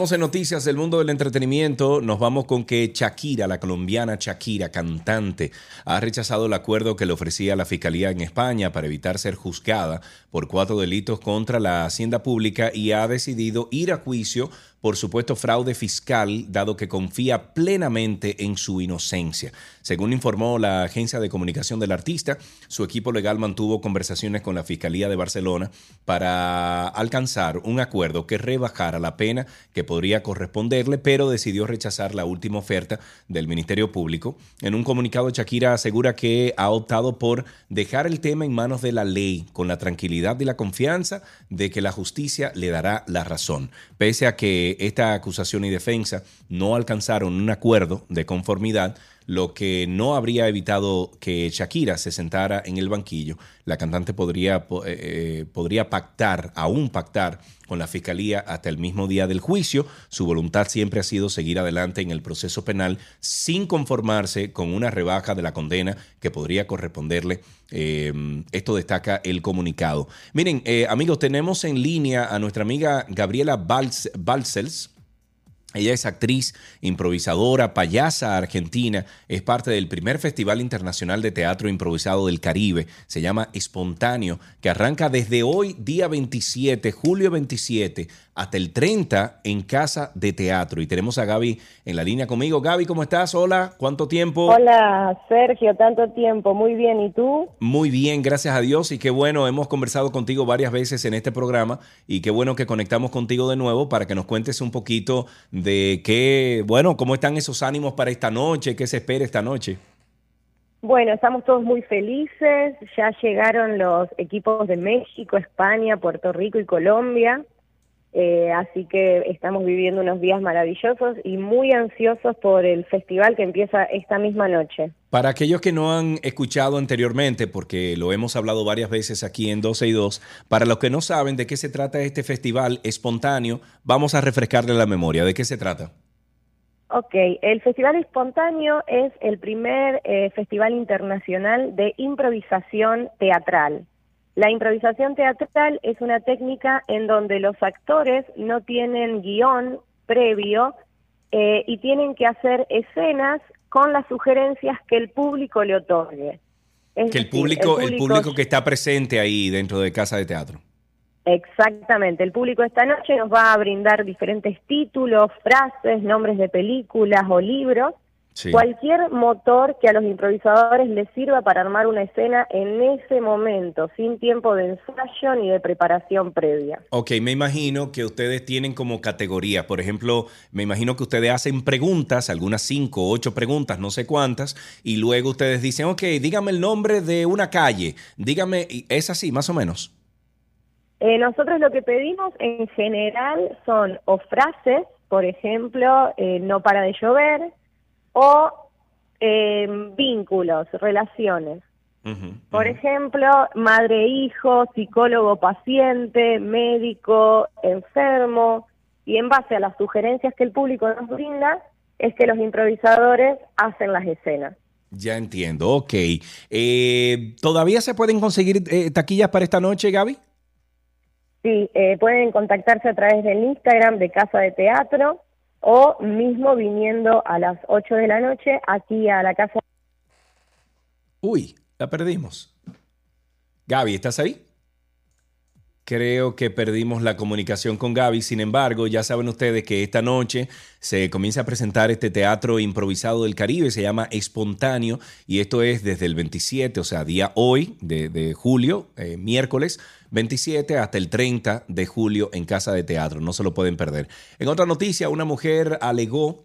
En noticias del mundo del entretenimiento. Nos vamos con que Shakira, la colombiana Shakira, cantante, ha rechazado el acuerdo que le ofrecía la Fiscalía en España para evitar ser juzgada por cuatro delitos contra la hacienda pública y ha decidido ir a juicio por supuesto fraude fiscal, dado que confía plenamente en su inocencia. Según informó la agencia de comunicación del artista, su equipo legal mantuvo conversaciones con la Fiscalía de Barcelona para alcanzar un acuerdo que rebajara la pena que podría corresponderle, pero decidió rechazar la última oferta del Ministerio Público. En un comunicado, Shakira asegura que ha optado por dejar el tema en manos de la ley, con la tranquilidad y la confianza de que la justicia le dará la razón, pese a que esta acusación y defensa no alcanzaron un acuerdo de conformidad, lo que no habría evitado que Shakira se sentara en el banquillo. La cantante podría, eh, eh, podría pactar, aún pactar con la fiscalía hasta el mismo día del juicio. Su voluntad siempre ha sido seguir adelante en el proceso penal sin conformarse con una rebaja de la condena que podría corresponderle. Eh, esto destaca el comunicado. Miren, amigos, tenemos en línea a nuestra amiga Gabriela Balsels ella es actriz, improvisadora, payasa argentina, es parte del primer Festival Internacional de Teatro Improvisado del Caribe, se llama Espontáneo, que arranca desde hoy, día 27, julio 27, hasta el 30 en Casa de Teatro. Y tenemos a Gaby en la línea conmigo. Gaby, ¿cómo estás? Hola, ¿cuánto tiempo? Hola, Sergio, tanto tiempo. Muy bien, ¿y tú? Muy bien, gracias a Dios. Y qué bueno, hemos conversado contigo varias veces en este programa y qué bueno que conectamos contigo de nuevo para que nos cuentes un poquito de qué, bueno, cómo están esos ánimos para esta noche, qué se espera esta noche. Bueno, estamos todos muy felices. Ya llegaron los equipos de México, España, Puerto Rico y Colombia. Eh, así que estamos viviendo unos días maravillosos y muy ansiosos por el festival que empieza esta misma noche. Para aquellos que no han escuchado anteriormente, porque lo hemos hablado varias veces aquí en 12 y 2, para los que no saben de qué se trata este festival espontáneo, vamos a refrescarle la memoria. ¿De qué se trata? Ok, el Festival Espontáneo es el primer eh, festival internacional de improvisación teatral. La improvisación teatral es una técnica en donde los actores no tienen guion previo eh, y tienen que hacer escenas con las sugerencias que el público le otorgue. que el público, el público, que está presente ahí dentro de Casa de Teatro. Exactamente, el público esta noche nos va a brindar diferentes títulos, frases, nombres de películas o libros Cualquier motor que a los improvisadores les sirva para armar una escena en ese momento, sin tiempo de ensayo ni de preparación previa. Ok, me imagino que ustedes tienen como categoría, por ejemplo, me imagino que ustedes hacen preguntas, algunas cinco, ocho preguntas, no sé cuántas, y luego ustedes dicen, ok, dígame el nombre de una calle, dígame, ¿es así más o menos? Eh, nosotros lo que pedimos en general son o frases, por ejemplo, eh, no para de llover, o eh, vínculos, relaciones. Por ejemplo, madre-hijo, psicólogo-paciente, médico, enfermo, y en base a las sugerencias que el público nos brinda, es que los improvisadores hacen las escenas. Ya entiendo, ok. Eh, ¿Todavía se pueden conseguir eh, taquillas para esta noche, Gaby? Sí, pueden contactarse a través del Instagram de Casa de Teatro o mismo viniendo a las 8 de la noche aquí a la casa. Uy, la perdimos. Gaby, ¿estás ahí? Creo que perdimos la comunicación con Gaby. Sin embargo, ya saben ustedes que esta noche se comienza a presentar este teatro improvisado del Caribe. Se llama Espontáneo y esto es desde el 27, o sea, día hoy de, julio, eh, miércoles 27 hasta el 30 de julio en Casa de Teatro. No se lo pueden perder. En otra noticia, una mujer alegó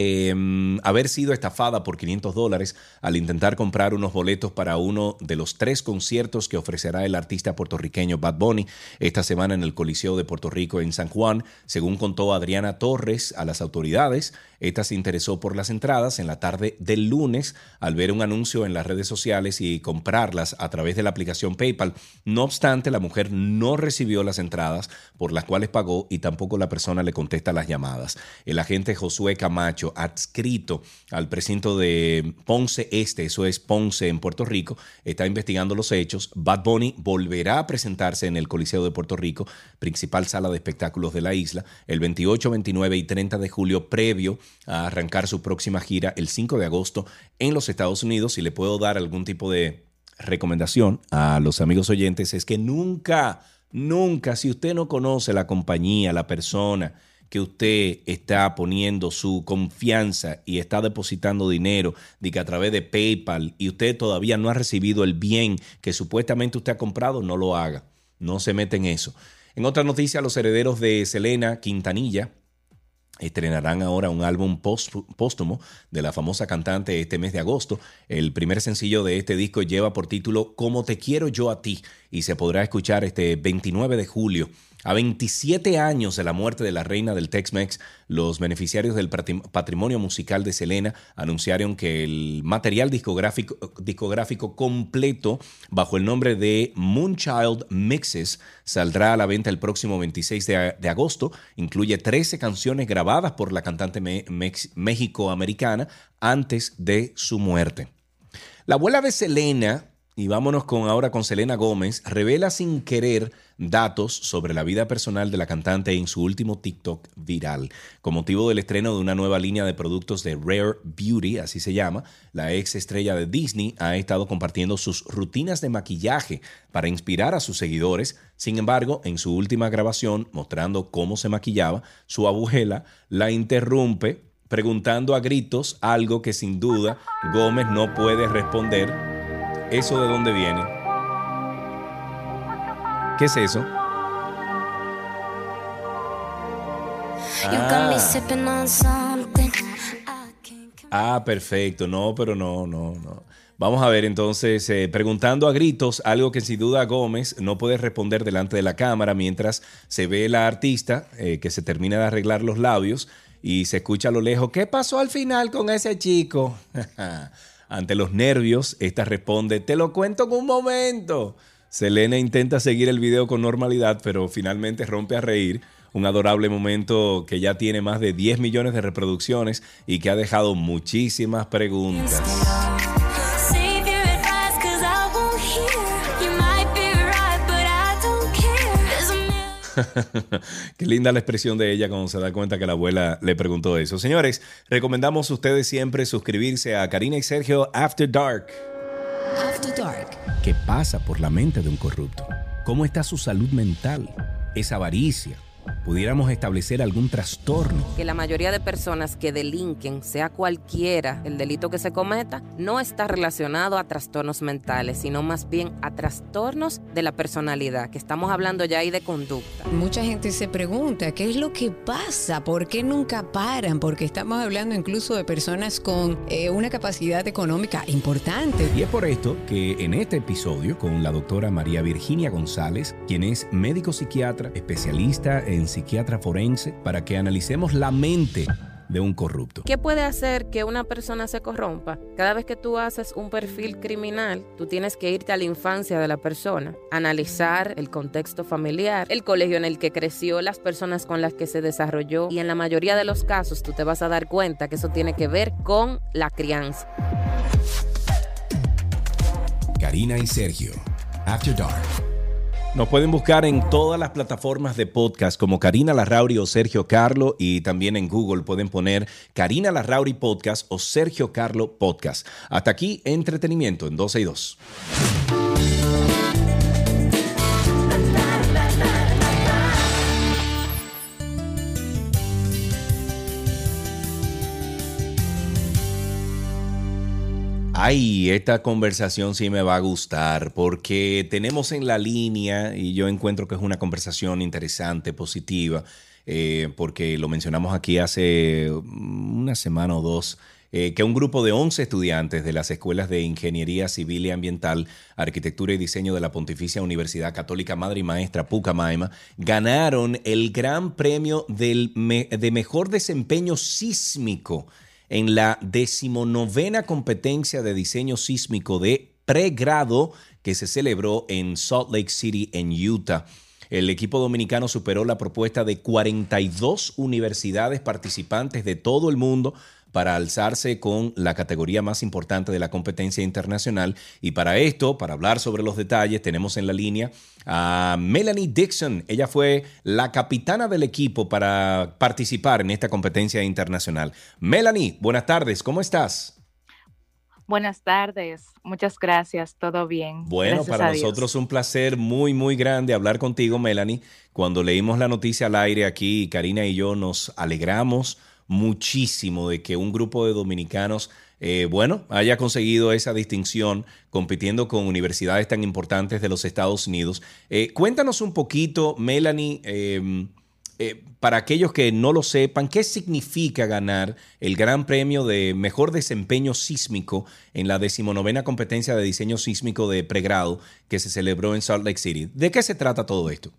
Em, haber sido estafada por 500 dólares al intentar comprar unos boletos para uno de los tres conciertos que ofrecerá el artista puertorriqueño Bad Bunny esta semana en el Coliseo de Puerto Rico en San Juan. Según contó Adriana Torres a las autoridades, esta se interesó por las entradas en la tarde del lunes al ver un anuncio en las redes sociales y comprarlas a través de la aplicación PayPal. No obstante, la mujer no recibió las entradas por las cuales pagó y tampoco la persona le contesta las llamadas. El agente Josué Camacho adscrito al precinto de Ponce Este, eso es Ponce en Puerto Rico, está investigando los hechos. Bad Bunny volverá a presentarse en el Coliseo de Puerto Rico, principal sala de espectáculos de la isla, el 28, 29 y 30 de julio, previo a arrancar su próxima gira el 5 de agosto en los Estados Unidos. Y le puedo dar algún tipo de recomendación a los amigos oyentes, es que nunca, nunca, si usted no conoce la compañía, la persona, que usted está poniendo su confianza y está depositando dinero de que a través de PayPal y usted todavía no ha recibido el bien que supuestamente usted ha comprado, no lo haga. No se mete en eso. En otra noticia, los herederos de Selena Quintanilla estrenarán ahora un álbum póstumo de la famosa cantante este mes de agosto. El primer sencillo de este disco lleva por título Como te quiero yo a ti y se podrá escuchar este 29 de julio a 27 años de la muerte de la reina del Tex-Mex, los beneficiarios del patrimonio musical de Selena anunciaron que el material discográfico, completo bajo el nombre de Moonchild Mixes saldrá a la venta el próximo 26 de, agosto. Incluye 13 canciones grabadas por la cantante México-americana antes de su muerte. La abuela de Selena, y vámonos con ahora con Selena Gómez, revela sin querer datos sobre la vida personal de la cantante en su último TikTok viral. Con motivo del estreno de una nueva línea de productos de Rare Beauty, así se llama, la ex estrella de Disney ha estado compartiendo sus rutinas de maquillaje para inspirar a sus seguidores. Sin embargo, en su última grabación, mostrando cómo se maquillaba, su abuela la interrumpe preguntando a gritos algo que sin duda Gómez no puede responder ¿Eso de dónde viene? ¿Qué es eso? Ah. ah, perfecto. No, pero no, no, no. Vamos a ver entonces, eh, preguntando a gritos algo que sin duda Gómez no puede responder delante de la cámara mientras se ve la artista eh, que se termina de arreglar los labios y se escucha a lo lejos, ¿qué pasó al final con ese chico? *laughs* *laughs* Ante los nervios, esta responde, te lo cuento en un momento. Selena intenta seguir el video con normalidad, pero finalmente rompe a reír. Un adorable momento que ya tiene más de 10 millones de reproducciones y que ha dejado muchísimas preguntas. *laughs* Qué linda la expresión de ella cuando se da cuenta que la abuela le preguntó eso. Señores, recomendamos a ustedes siempre suscribirse a Karina y Sergio After Dark. After Dark. ¿Qué pasa por la mente de un corrupto? ¿Cómo está su salud mental? ¿Es avaricia? Pudiéramos establecer algún trastorno. Que la mayoría de personas que delinquen, sea cualquiera el delito que se cometa, no está relacionado a trastornos mentales, sino más bien a trastornos de la personalidad, que estamos hablando ya ahí de conducta. Mucha gente se pregunta, ¿qué es lo que pasa? ¿Por qué nunca paran? Porque estamos hablando incluso de personas con eh, una capacidad económica importante. Y es por esto que en este episodio, con la doctora María Virginia González, quien es médico psiquiatra, especialista en psiquiatra forense para que analicemos la mente de un corrupto. ¿Qué puede hacer que una persona se corrompa? Cada vez que tú haces un perfil criminal, tú tienes que irte a la infancia de la persona, analizar el contexto familiar, el colegio en el que creció, las personas con las que se desarrolló y en la mayoría de los casos tú te vas a dar cuenta que eso tiene que ver con la crianza. Karina y Sergio, After Dark. Nos pueden buscar en todas las plataformas de podcast como Karina Larrauri o Sergio Carlo y también en Google pueden poner Karina Larrauri Podcast o Sergio Carlo Podcast. Hasta aquí, entretenimiento en 12 y 2. Ay, esta conversación sí me va a gustar porque tenemos en la línea, y yo encuentro que es una conversación interesante, positiva, eh, porque lo mencionamos aquí hace una semana o dos, eh, que un grupo de 11 estudiantes de las escuelas de Ingeniería Civil y Ambiental, Arquitectura y Diseño de la Pontificia Universidad Católica Madre y Maestra Pucamaima ganaron el Gran Premio del de Mejor Desempeño Sísmico en la decimonovena competencia de diseño sísmico de pregrado que se celebró en Salt Lake City, en Utah. El equipo dominicano superó la propuesta de 42 universidades participantes de todo el mundo para alzarse con la categoría más importante de la competencia internacional. Y para esto, para hablar sobre los detalles, tenemos en la línea a Melanie Dixon. Ella fue la capitana del equipo para participar en esta competencia internacional. Melanie, buenas tardes, ¿cómo estás? Buenas tardes, muchas gracias, todo bien. Bueno, Gracias para nosotros un placer muy, muy grande hablar contigo, Melanie. Cuando leímos la noticia al aire aquí, Karina y yo nos alegramos muchísimo de que un grupo de dominicanos, eh, bueno, haya conseguido esa distinción compitiendo con universidades tan importantes de los Estados Unidos. Eh, cuéntanos un poquito, Melanie, eh, eh, para aquellos que no lo sepan, ¿qué significa ganar el Gran Premio de Mejor Desempeño Sísmico en la decimonovena competencia de diseño sísmico de pregrado que se celebró en Salt Lake City? ¿De qué se trata todo esto?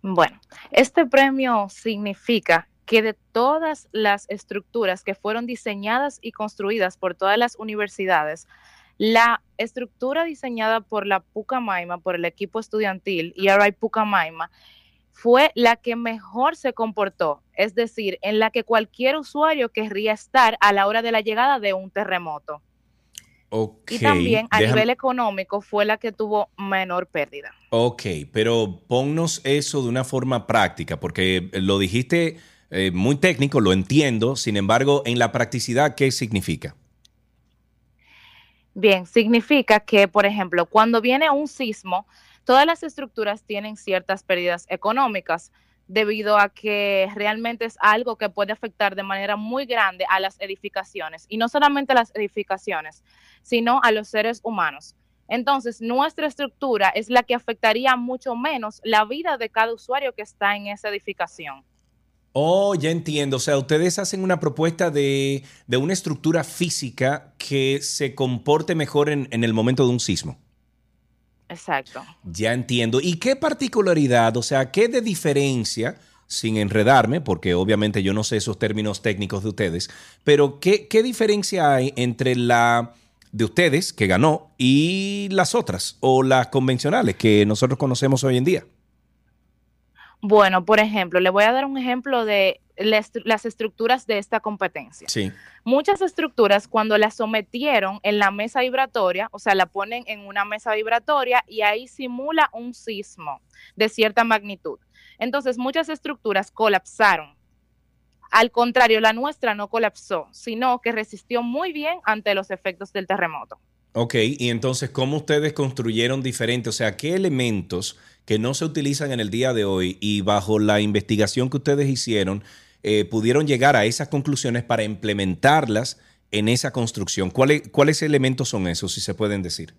Bueno, este premio significa que de todas las estructuras que fueron diseñadas y construidas por todas las universidades, la estructura diseñada por la Pucamaima, por el equipo estudiantil ERI Pucamaima, fue la que mejor se comportó, es decir, en la que cualquier usuario querría estar a la hora de la llegada de un terremoto. Ok. Y también a déjame- nivel económico fue la que tuvo menor pérdida. Ok, pero ponnos eso de una forma práctica, porque lo dijiste eh, muy técnico, lo entiendo, sin embargo, en la practicidad, ¿qué significa? Bien, significa que, por ejemplo, cuando viene un sismo, todas las estructuras tienen ciertas pérdidas económicas debido a que realmente es algo que puede afectar de manera muy grande a las edificaciones y no solamente a las edificaciones, sino a los seres humanos. Entonces, nuestra estructura es la que afectaría mucho menos la vida de cada usuario que está en esa edificación. Oh, ya entiendo. O sea, ustedes hacen una propuesta de, de una estructura física que se comporte mejor en, en el momento de un sismo. Exacto. Ya entiendo. ¿Y qué particularidad, o sea, qué de diferencia, sin enredarme, porque obviamente yo no sé esos términos técnicos de ustedes, pero qué, qué diferencia hay entre la de ustedes, que ganó, y las otras, o las convencionales que nosotros conocemos hoy en día? Bueno, por ejemplo, le voy a dar un ejemplo de las estructuras de esta competencia. Sí. Muchas estructuras cuando las sometieron en la mesa vibratoria, o sea, la ponen en una mesa vibratoria y ahí simula un sismo de cierta magnitud. Entonces, muchas estructuras colapsaron. Al contrario, la nuestra no colapsó, sino que resistió muy bien ante los efectos del terremoto. Ok, y entonces, ¿cómo ustedes construyeron diferente? O sea, ¿qué elementos que no se utilizan en el día de hoy y bajo la investigación que ustedes hicieron, eh, pudieron llegar a esas conclusiones para implementarlas en esa construcción? ¿Cuáles, ¿Cuáles elementos son esos, si se pueden decir?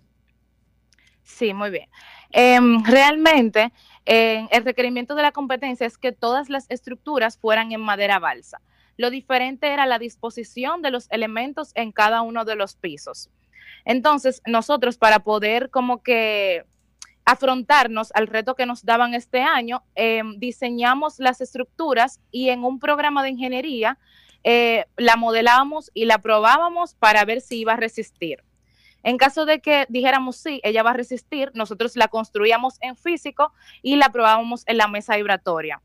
Sí, muy bien. Em, realmente, el requerimiento de la competencia es que todas las estructuras fueran en madera balsa. Lo diferente era la disposición de los elementos en cada uno de los pisos. Entonces, nosotros para poder como que afrontarnos al reto que nos daban este año, em, diseñamos las estructuras y en un programa de ingeniería eh, la modelábamos y la probábamos para ver si iba a resistir. En caso de que dijéramos sí, ella va a resistir, nosotros la construíamos en físico y la probábamos en la mesa vibratoria.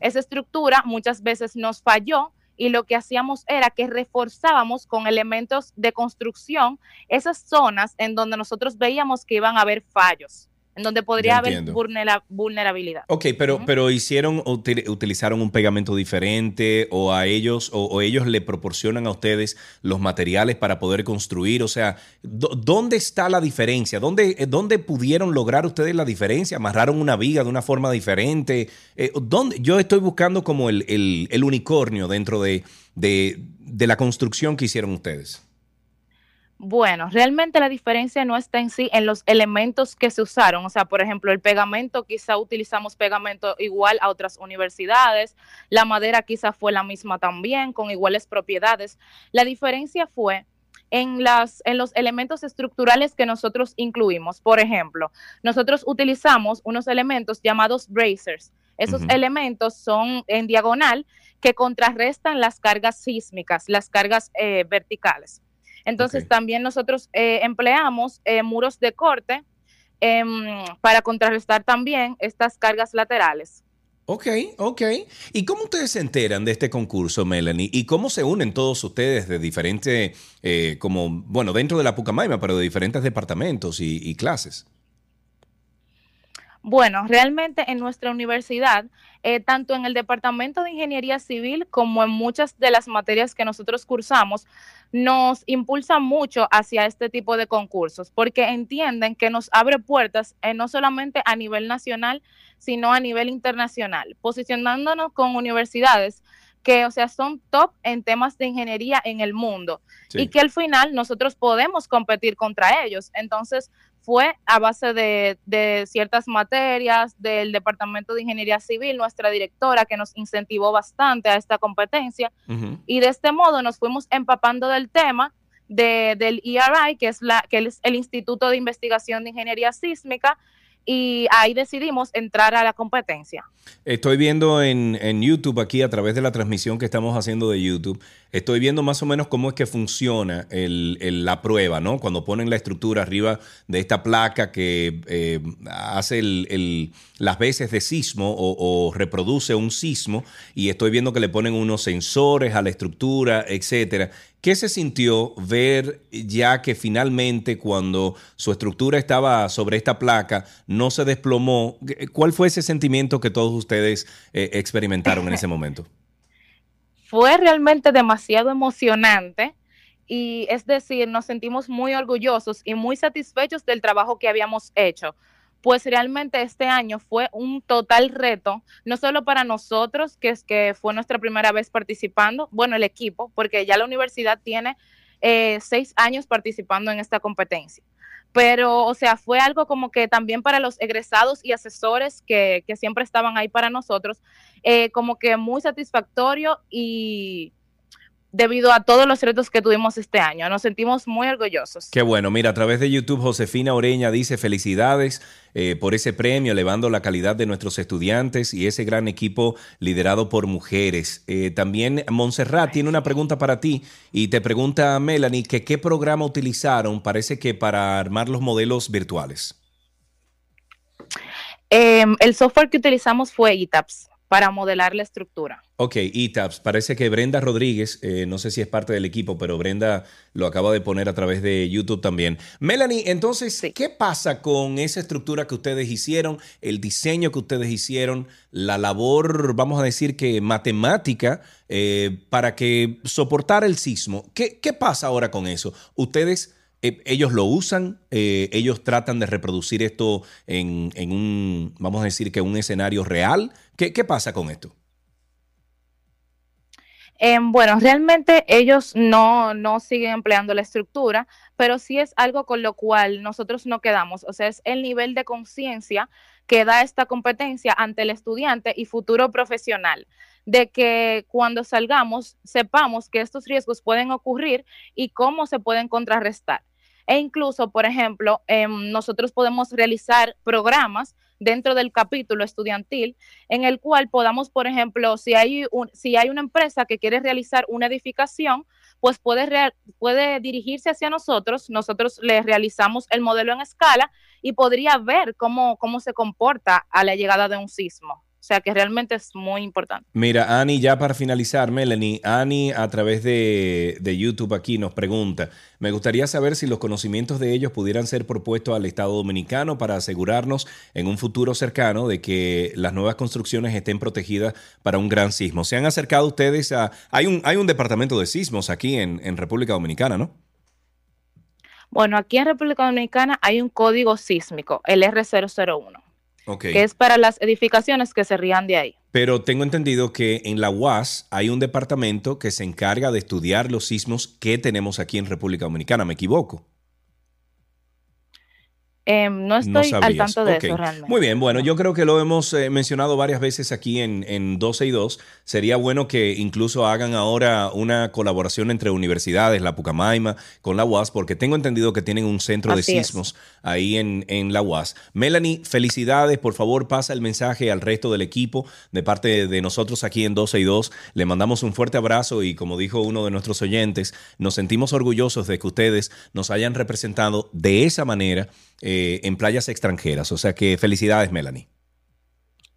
Esa estructura muchas veces nos falló y lo que hacíamos era que reforzábamos con elementos de construcción esas zonas en donde nosotros veíamos que iban a haber fallos, en donde podría haber vulnera- vulnerabilidad. Ok, pero, pero hicieron, util- utilizaron un pegamento diferente o a ellos, o, o ellos le proporcionan a ustedes los materiales para poder construir. O sea, ¿dó- ¿dónde está la diferencia? ¿Dónde, eh, ¿Dónde pudieron lograr ustedes la diferencia? ¿Amarraron una viga de una forma diferente? Eh, ¿dónde? Yo estoy buscando como el, el- el unicornio dentro de, de- de la construcción que hicieron ustedes. Bueno, realmente la diferencia no está en sí en los elementos que se usaron. O sea, por ejemplo, el pegamento, quizá utilizamos pegamento igual a otras universidades. La madera quizá fue la misma también, con iguales propiedades. La diferencia fue en, las, en los elementos estructurales que nosotros incluimos. Por ejemplo, nosotros utilizamos unos elementos llamados bracers. Esos elementos son en diagonal que contrarrestan las cargas sísmicas, las cargas eh, verticales. Entonces también nosotros eh, empleamos eh, muros de corte em, para contrarrestar también estas cargas laterales. Ok, ok. ¿Y cómo ustedes se enteran de este concurso, Melanie? ¿Y cómo se unen todos ustedes de diferentes, eh, como, bueno, dentro de la Pucamaima, pero de diferentes departamentos y, y clases? Bueno, realmente en nuestra universidad, eh, tanto en el Departamento de Ingeniería Civil como en muchas de las materias que nosotros cursamos, nos impulsa mucho hacia este tipo de concursos, porque entienden que nos abre puertas eh, no solamente a nivel nacional, sino a nivel internacional, posicionándonos con universidades que, o sea, son top en temas de ingeniería en el mundo Sí. y que al final nosotros podemos competir contra ellos. Entonces, fue a base de, de ciertas materias del Departamento de Ingeniería Civil, nuestra directora, que nos incentivó bastante a esta competencia. Y de este modo nos fuimos empapando del tema de, del ERI, que es, la, que es el Instituto de Investigación de Ingeniería Sísmica, y ahí decidimos entrar a la competencia. Estoy viendo en, en YouTube aquí a través de la transmisión que estamos haciendo de YouTube, estoy viendo más o menos cómo es que funciona el- el- la prueba, ¿no? Cuando ponen la estructura arriba de esta placa que eh, hace el- las veces de sismo o reproduce un sismo y estoy viendo que le ponen unos sensores a la estructura, etcétera. ¿Qué se sintió ver ya que finalmente cuando su estructura estaba sobre esta placa no se desplomó? ¿Cuál fue ese sentimiento que todos ustedes eh, experimentaron en ese momento? *laughs* fue realmente demasiado emocionante y es decir, nos sentimos muy orgullosos y muy satisfechos del trabajo que habíamos hecho. Pues realmente este año fue un total reto, no solo para nosotros, que es que fue nuestra primera vez participando, bueno, el equipo, porque ya la universidad tiene eh, seis años participando en esta competencia. Pero, o sea, fue algo como que también para los egresados y asesores que, que siempre estaban ahí para nosotros, eh, como que muy satisfactorio y debido a todos los retos que tuvimos este año. Nos sentimos muy orgullosos. Qué bueno, mira, a través de YouTube Josefina Oreña dice felicidades eh, por ese premio, elevando la calidad de nuestros estudiantes y ese gran equipo liderado por mujeres. Eh, también Montserrat tiene una pregunta para ti y te pregunta Melanie que qué programa utilizaron, parece que para armar los modelos virtuales. Eh, el software que utilizamos fue ETAPS para modelar la estructura. Ok, ETAPS. Parece que Brenda Rodríguez, eh, no sé si es parte del equipo, pero Brenda lo acaba de poner a través de YouTube también. Melanie, entonces, ¿qué pasa con esa estructura que ustedes hicieron, el diseño que ustedes hicieron, la labor, vamos a decir que matemática, eh, para que soportara el sismo? ¿Qué, qué pasa ahora con eso? Ustedes... eh, ellos lo usan, eh, ellos tratan de reproducir esto en, en un, vamos a decir que un escenario real. ¿Qué, qué pasa con esto? Eh, bueno, realmente ellos no, no siguen empleando la estructura, pero sí es algo con lo cual nosotros no quedamos. O sea, es el nivel de conciencia que da esta competencia ante el estudiante y futuro profesional, de que cuando salgamos sepamos que estos riesgos pueden ocurrir y cómo se pueden contrarrestar. E incluso, por ejemplo, em, nosotros podemos realizar programas dentro del capítulo estudiantil en el cual podamos, por ejemplo, si hay, un, si hay una empresa que quiere realizar una edificación, pues puede, puede dirigirse hacia nosotros, nosotros le realizamos el modelo en escala y podría ver cómo, cómo se comporta a la llegada de un sismo. O sea que realmente es muy importante. Mira, Ani, ya para finalizar, Melanie, Ani a través de, de YouTube aquí nos pregunta, me gustaría saber si los conocimientos de ellos pudieran ser propuestos al Estado Dominicano para asegurarnos en un futuro cercano de que las nuevas construcciones estén protegidas para un gran sismo. ¿Se han acercado ustedes a... Hay un, hay un departamento de sismos aquí en, en República Dominicana, ¿no? Bueno, aquí en República Dominicana hay un código sísmico, el R001, Que es para las edificaciones que se rían de ahí. Pero tengo entendido que en la UAS hay un departamento que se encarga de estudiar los sismos que tenemos aquí en República Dominicana. ¿Me equivoco? Eh, no estoy al tanto de eso realmente. Muy bien, bueno, yo creo que lo hemos eh, mencionado varias veces aquí en, en 12 y 2. Sería bueno que incluso hagan ahora una colaboración entre universidades, la Pucamaima, con la UAS, porque tengo entendido que tienen un centro de es. Ahí en, en la UAS. Melanie, felicidades. Por favor, pasa el mensaje al resto del equipo de parte de nosotros aquí en 12 y 2. Le mandamos un fuerte abrazo y como dijo uno de nuestros oyentes, nos sentimos orgullosos de que ustedes nos hayan representado de esa manera eh, en playas extranjeras. O sea que felicidades, Melanie.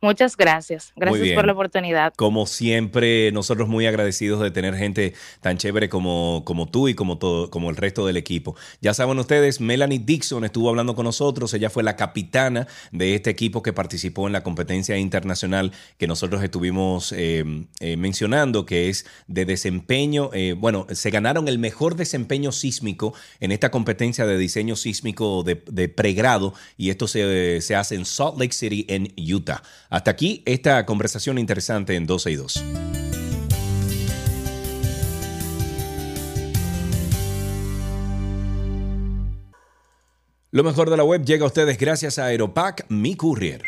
Muchas gracias. Gracias por la oportunidad. Como siempre, nosotros muy agradecidos de tener gente tan chévere como, como tú y como, todo, como el resto del equipo. Ya saben ustedes, Melanie Dixon estuvo hablando con nosotros. Ella fue la capitana de este equipo que participó en la competencia internacional que nosotros estuvimos eh, eh, mencionando, que es de desempeño. eh, bueno, se ganaron el mejor desempeño sísmico en esta competencia de diseño sísmico de, de pregrado y esto se, se hace en Salt Lake City, en Utah. Hasta aquí esta conversación interesante en 12 y 2. Lo mejor de la web llega a ustedes gracias a Aeropack, mi courier.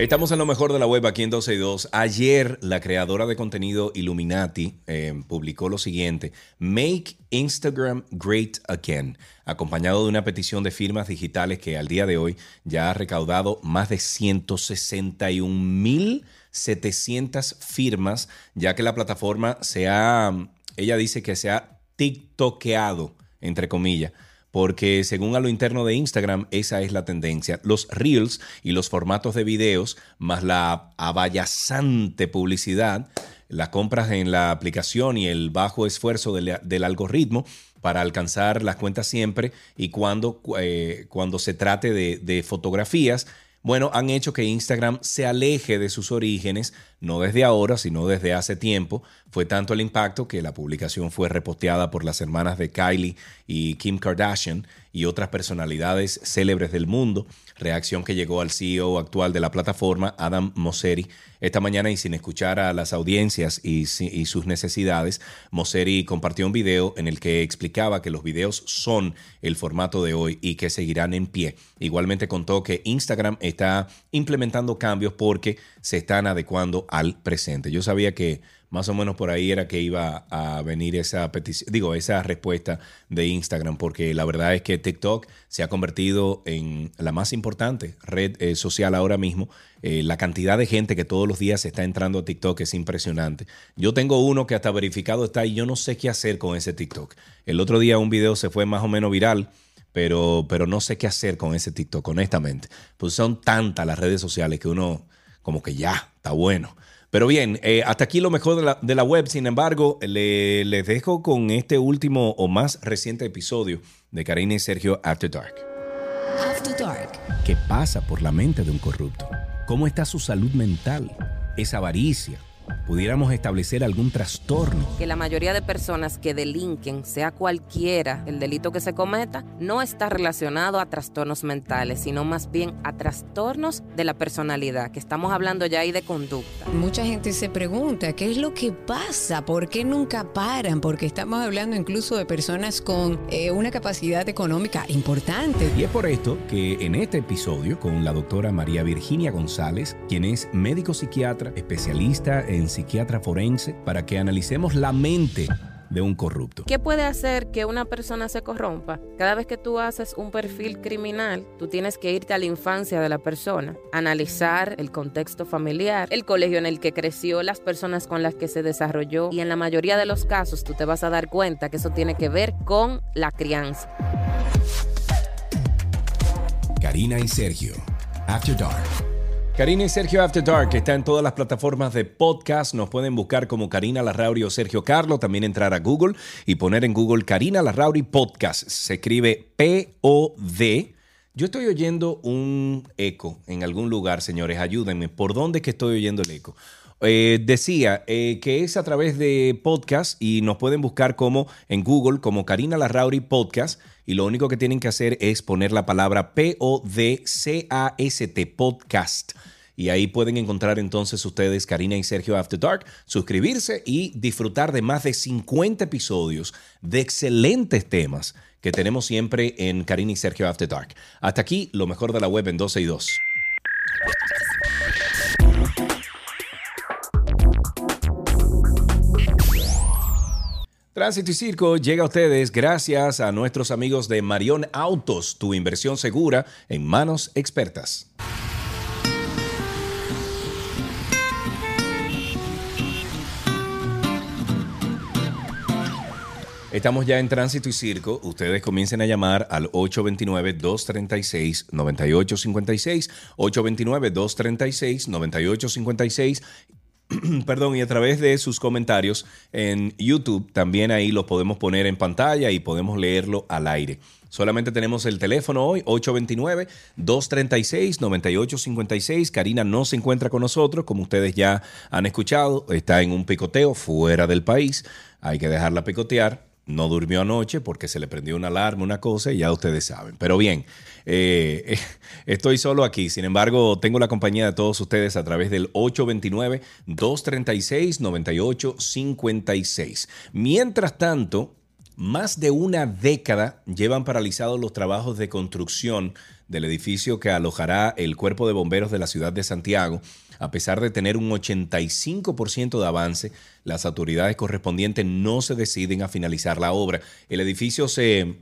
Estamos en lo mejor de la web aquí en 12 y 2. Ayer la creadora de contenido Illuminati eh, publicó lo siguiente, Make Instagram Great Again, acompañado de una petición de firmas digitales que al día de hoy ya ha recaudado más de 161.700 firmas, ya que la plataforma se ha, ella dice que se ha tiktokeado, entre comillas porque según a lo interno de Instagram, esa es la tendencia. Los reels y los formatos de videos, más la abayazante publicidad, las compras en la aplicación y el bajo esfuerzo del, algoritmo para alcanzar las cuentas siempre y cuando, eh, cuando se trate de fotografías, bueno, han hecho que Instagram se aleje de sus orígenes, no desde ahora, sino desde hace tiempo. Fue tanto el impacto que la publicación fue reposteada por las hermanas de Kylie y Kim Kardashian y otras personalidades célebres del mundo. Reacción que llegó al CEO actual de la plataforma, Adam Mosseri, esta mañana y sin escuchar a las audiencias y, sus necesidades, Mosseri compartió un video en el que explicaba que los videos son el formato de hoy y que seguirán en pie. Igualmente contó que Instagram está implementando cambios porque se están adecuando al presente. Yo sabía que más o menos por ahí era que iba a venir esa petición, digo, esa respuesta de Instagram, porque la verdad es que TikTok se ha convertido en la más importante red eh, social ahora mismo. Eh, la cantidad de gente que todos los días está entrando a TikTok es impresionante. Yo tengo uno que hasta verificado está y yo no sé qué hacer con ese TikTok. El otro día un video se fue más o menos viral. Pero, pero no sé qué hacer con ese TikTok, honestamente. Pues son tantas las redes sociales que uno como que ya, está bueno. Pero bien, eh, hasta aquí lo mejor de la, de la web. Sin embargo, le- les dejo con este último o más reciente episodio de Karina y Sergio After Dark. After Dark. ¿Qué pasa por la mente de un corrupto? ¿Cómo está su salud mental? ¿Es avaricia? ¿Pudiéramos establecer algún trastorno? que la mayoría de personas que delinquen, sea cualquiera el delito que se cometa, no está relacionado a trastornos mentales, sino más bien a trastornos de la personalidad, que estamos hablando ya ahí de conducta. Mucha gente se pregunta qué es lo que pasa, por qué nunca paran, porque estamos hablando incluso de personas con eh, una capacidad económica importante. Y es por esto que en este episodio, con la doctora María Virginia González, quien es médico psiquiatra, especialista en psiquiatra forense, para que analicemos la mente de un corrupto. ¿Qué puede hacer que una persona se corrompa? Cada vez que tú haces un perfil criminal, tú tienes que irte a la infancia de la persona, analizar el contexto familiar, el colegio en el que creció, las personas con las que se desarrolló y en la mayoría de los casos tú te vas a dar cuenta que eso tiene que ver con la crianza. Karina y Sergio, After Dark. Karina y Sergio After Dark está en todas las plataformas de podcast. Nos pueden buscar como Karina Larrauri o Sergio Carlo. También entrar a Google y poner en Google Karina Larrauri Podcast. Se escribe P-O-D. Yo estoy oyendo un eco en algún lugar, señores. Ayúdenme. ¿Por dónde es que estoy oyendo el eco? Eh, decía eh, que es a través de podcast y nos pueden buscar como en Google como Karina Larrauri Podcast y lo único que tienen que hacer es poner la palabra P-O-D-C-A-S-T Podcast. Y ahí pueden encontrar entonces ustedes Karina y Sergio After Dark, suscribirse y disfrutar de más de 50 episodios de excelentes temas que tenemos siempre en Karina y Sergio After Dark. Hasta aquí lo mejor de la web en 12 y 2. Tránsito y Circo llega a ustedes gracias a nuestros amigos de Marión Autos, tu inversión segura en manos expertas. Estamos ya en tránsito y circo. Ustedes comiencen a llamar al 829-236-9856. 829-236-9856. *clears throat* Perdón, y a través de sus comentarios en YouTube, también ahí los podemos poner en pantalla y podemos leerlo al aire. Solamente tenemos el teléfono hoy, 829-236-9856. Karina no se encuentra con nosotros, como ustedes ya han escuchado, está en un picoteo fuera del país. Hay que dejarla picotear no durmió anoche porque se le prendió una alarma, una cosa, y ya ustedes saben. Pero bien, eh, *laughs* estoy solo aquí. Sin embargo, tengo la compañía de todos ustedes a través del 829-236-9856. Mientras tanto, más de una década llevan paralizados los trabajos de construcción del edificio que alojará el Cuerpo de Bomberos de la ciudad de Santiago a pesar de tener un 85% de avance, las autoridades correspondientes no se deciden a finalizar la obra. El edificio se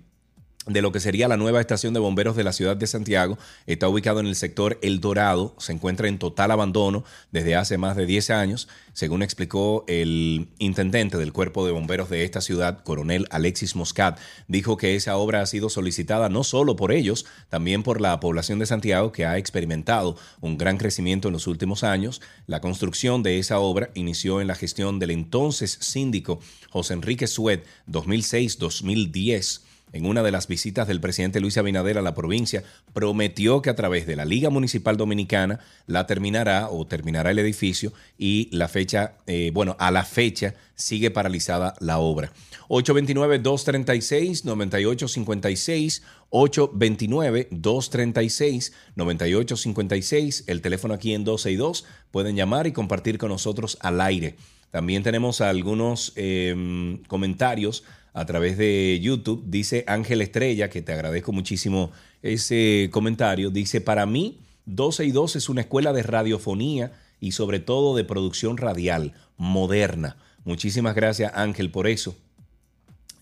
de lo que sería la nueva estación de bomberos de la ciudad de Santiago. Está ubicado en el sector El Dorado, se encuentra en total abandono desde hace más de 10 años, según explicó el intendente del cuerpo de bomberos de esta ciudad, coronel Alexis Moscat. Dijo que esa obra ha sido solicitada no solo por ellos, también por la población de Santiago que ha experimentado un gran crecimiento en los últimos años. La construcción de esa obra inició en la gestión del entonces síndico José Enrique Suet 2006-2010 en una de las visitas del presidente Luis Abinader a la provincia, prometió que a través de la Liga Municipal Dominicana la terminará o terminará el edificio y la fecha, eh, bueno, a la fecha sigue paralizada la obra. 829-236-9856, 829-236-9856, el teléfono aquí en 262, pueden llamar y compartir con nosotros al aire. También tenemos algunos em, comentarios a través de YouTube. Dice Ángel Estrella, que te agradezco muchísimo ese comentario. Dice, para mí, 12 y 2 es una escuela de radiofonía y sobre todo de producción radial moderna. Muchísimas gracias Ángel por eso.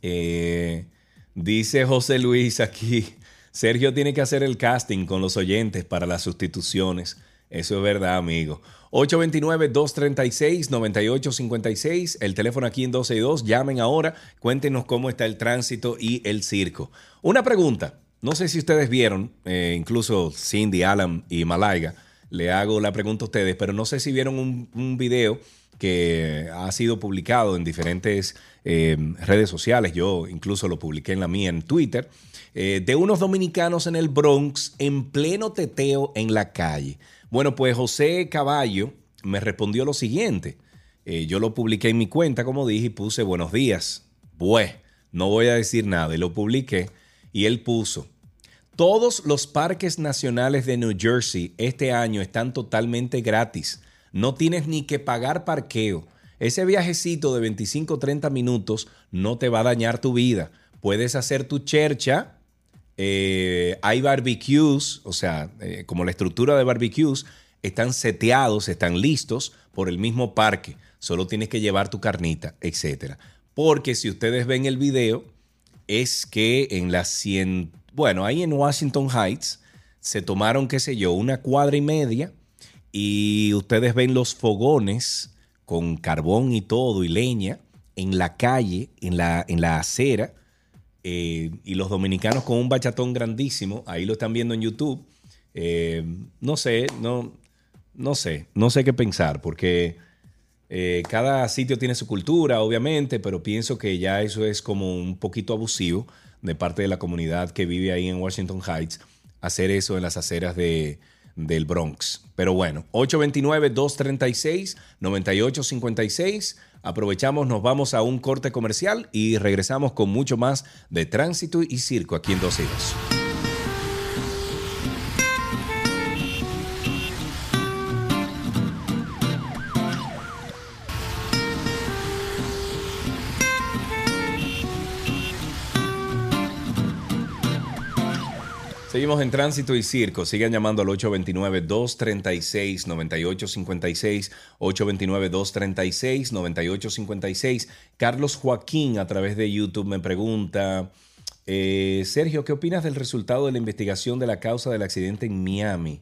Eh, dice José Luis aquí, Sergio tiene que hacer el casting con los oyentes para las sustituciones. Eso es verdad, amigo. 829-236-9856, el teléfono aquí en 262. Llamen ahora, cuéntenos cómo está el tránsito y el circo. Una pregunta, no sé si ustedes vieron, eh, incluso Cindy, Alan y Malaiga, le hago la pregunta a ustedes, pero no sé si vieron un, video que ha sido publicado en diferentes eh, redes sociales, yo incluso lo publiqué en la mía en Twitter, eh, de unos dominicanos en el Bronx en pleno teteo en la calle. Bueno, pues José Caballo me respondió lo siguiente. Eh, yo lo publiqué en mi cuenta, como dije, y puse buenos días. Pues, no voy a decir nada, y lo publiqué. Y él puso, todos los parques nacionales de New Jersey este año están totalmente gratis. No tienes ni que pagar parqueo. Ese viajecito de 25 o 30 minutos no te va a dañar tu vida. Puedes hacer tu chercha eh, hay barbecues, o sea, eh, como la estructura de barbecues, están seteados, están listos por el mismo parque. Solo tienes que llevar tu carnita, etc. Porque si ustedes ven el video, es que en las 100, bueno, ahí en Washington Heights se tomaron, qué sé yo, una cuadra y media y ustedes ven los fogones con carbón y todo y leña en la calle, en la, en la acera eh, y los dominicanos con un bachatón grandísimo, ahí lo están viendo en YouTube. Eh, no sé, no, no sé, no sé qué pensar, porque eh, cada sitio tiene su cultura, obviamente, pero pienso que ya eso es como un poquito abusivo de parte de la comunidad que vive ahí en Washington Heights, hacer eso en las aceras de, del Bronx. Pero bueno, 829-236-9856. Aprovechamos, nos vamos a un corte comercial y regresamos con mucho más de tránsito y circo aquí en Dos Seguimos en Tránsito y Circo. Sigan llamando al 829-236-9856. 829-236-9856. Carlos Joaquín a través de YouTube me pregunta, eh, Sergio, ¿qué opinas del resultado de la investigación de la causa del accidente en Miami?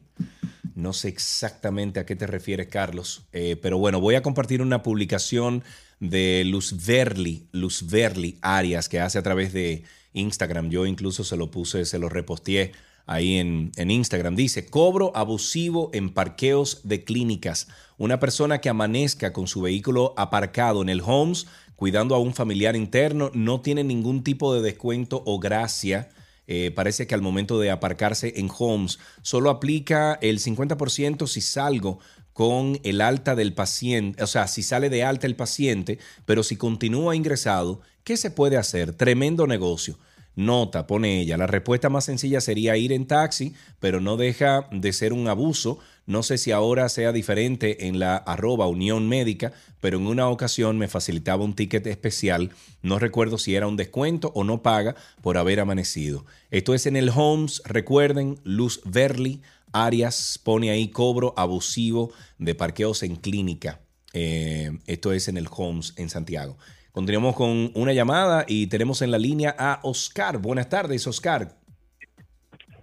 No sé exactamente a qué te refieres, Carlos, eh, pero bueno, voy a compartir una publicación de Luz Verli, Luz Verli Arias, que hace a través de Instagram. Yo incluso se lo puse, se lo reposteé ahí en, en, Instagram. Dice, cobro abusivo en parqueos de clínicas. Una persona que amanezca con su vehículo aparcado en el Homes cuidando a un familiar interno no tiene ningún tipo de descuento o gracia. Eh, parece que al momento de aparcarse en Homes solo aplica el 50% si salgo con el alta del paciente, o sea, si sale de alta el paciente, pero si continúa ingresado, ¿qué se puede hacer? Tremendo negocio. Nota, pone ella, la respuesta más sencilla sería ir en taxi, pero no deja de ser un abuso. No sé si ahora sea diferente en la arroba Unión Médica, pero en una ocasión me facilitaba un ticket especial. No recuerdo si era un descuento o no paga por haber amanecido. Esto es en el Homes, recuerden, Luz Verli, Arias pone ahí cobro abusivo de parqueos en clínica. Eh, esto es en el Homes en Santiago. Continuamos con una llamada y tenemos en la línea a Oscar. Buenas tardes, Oscar.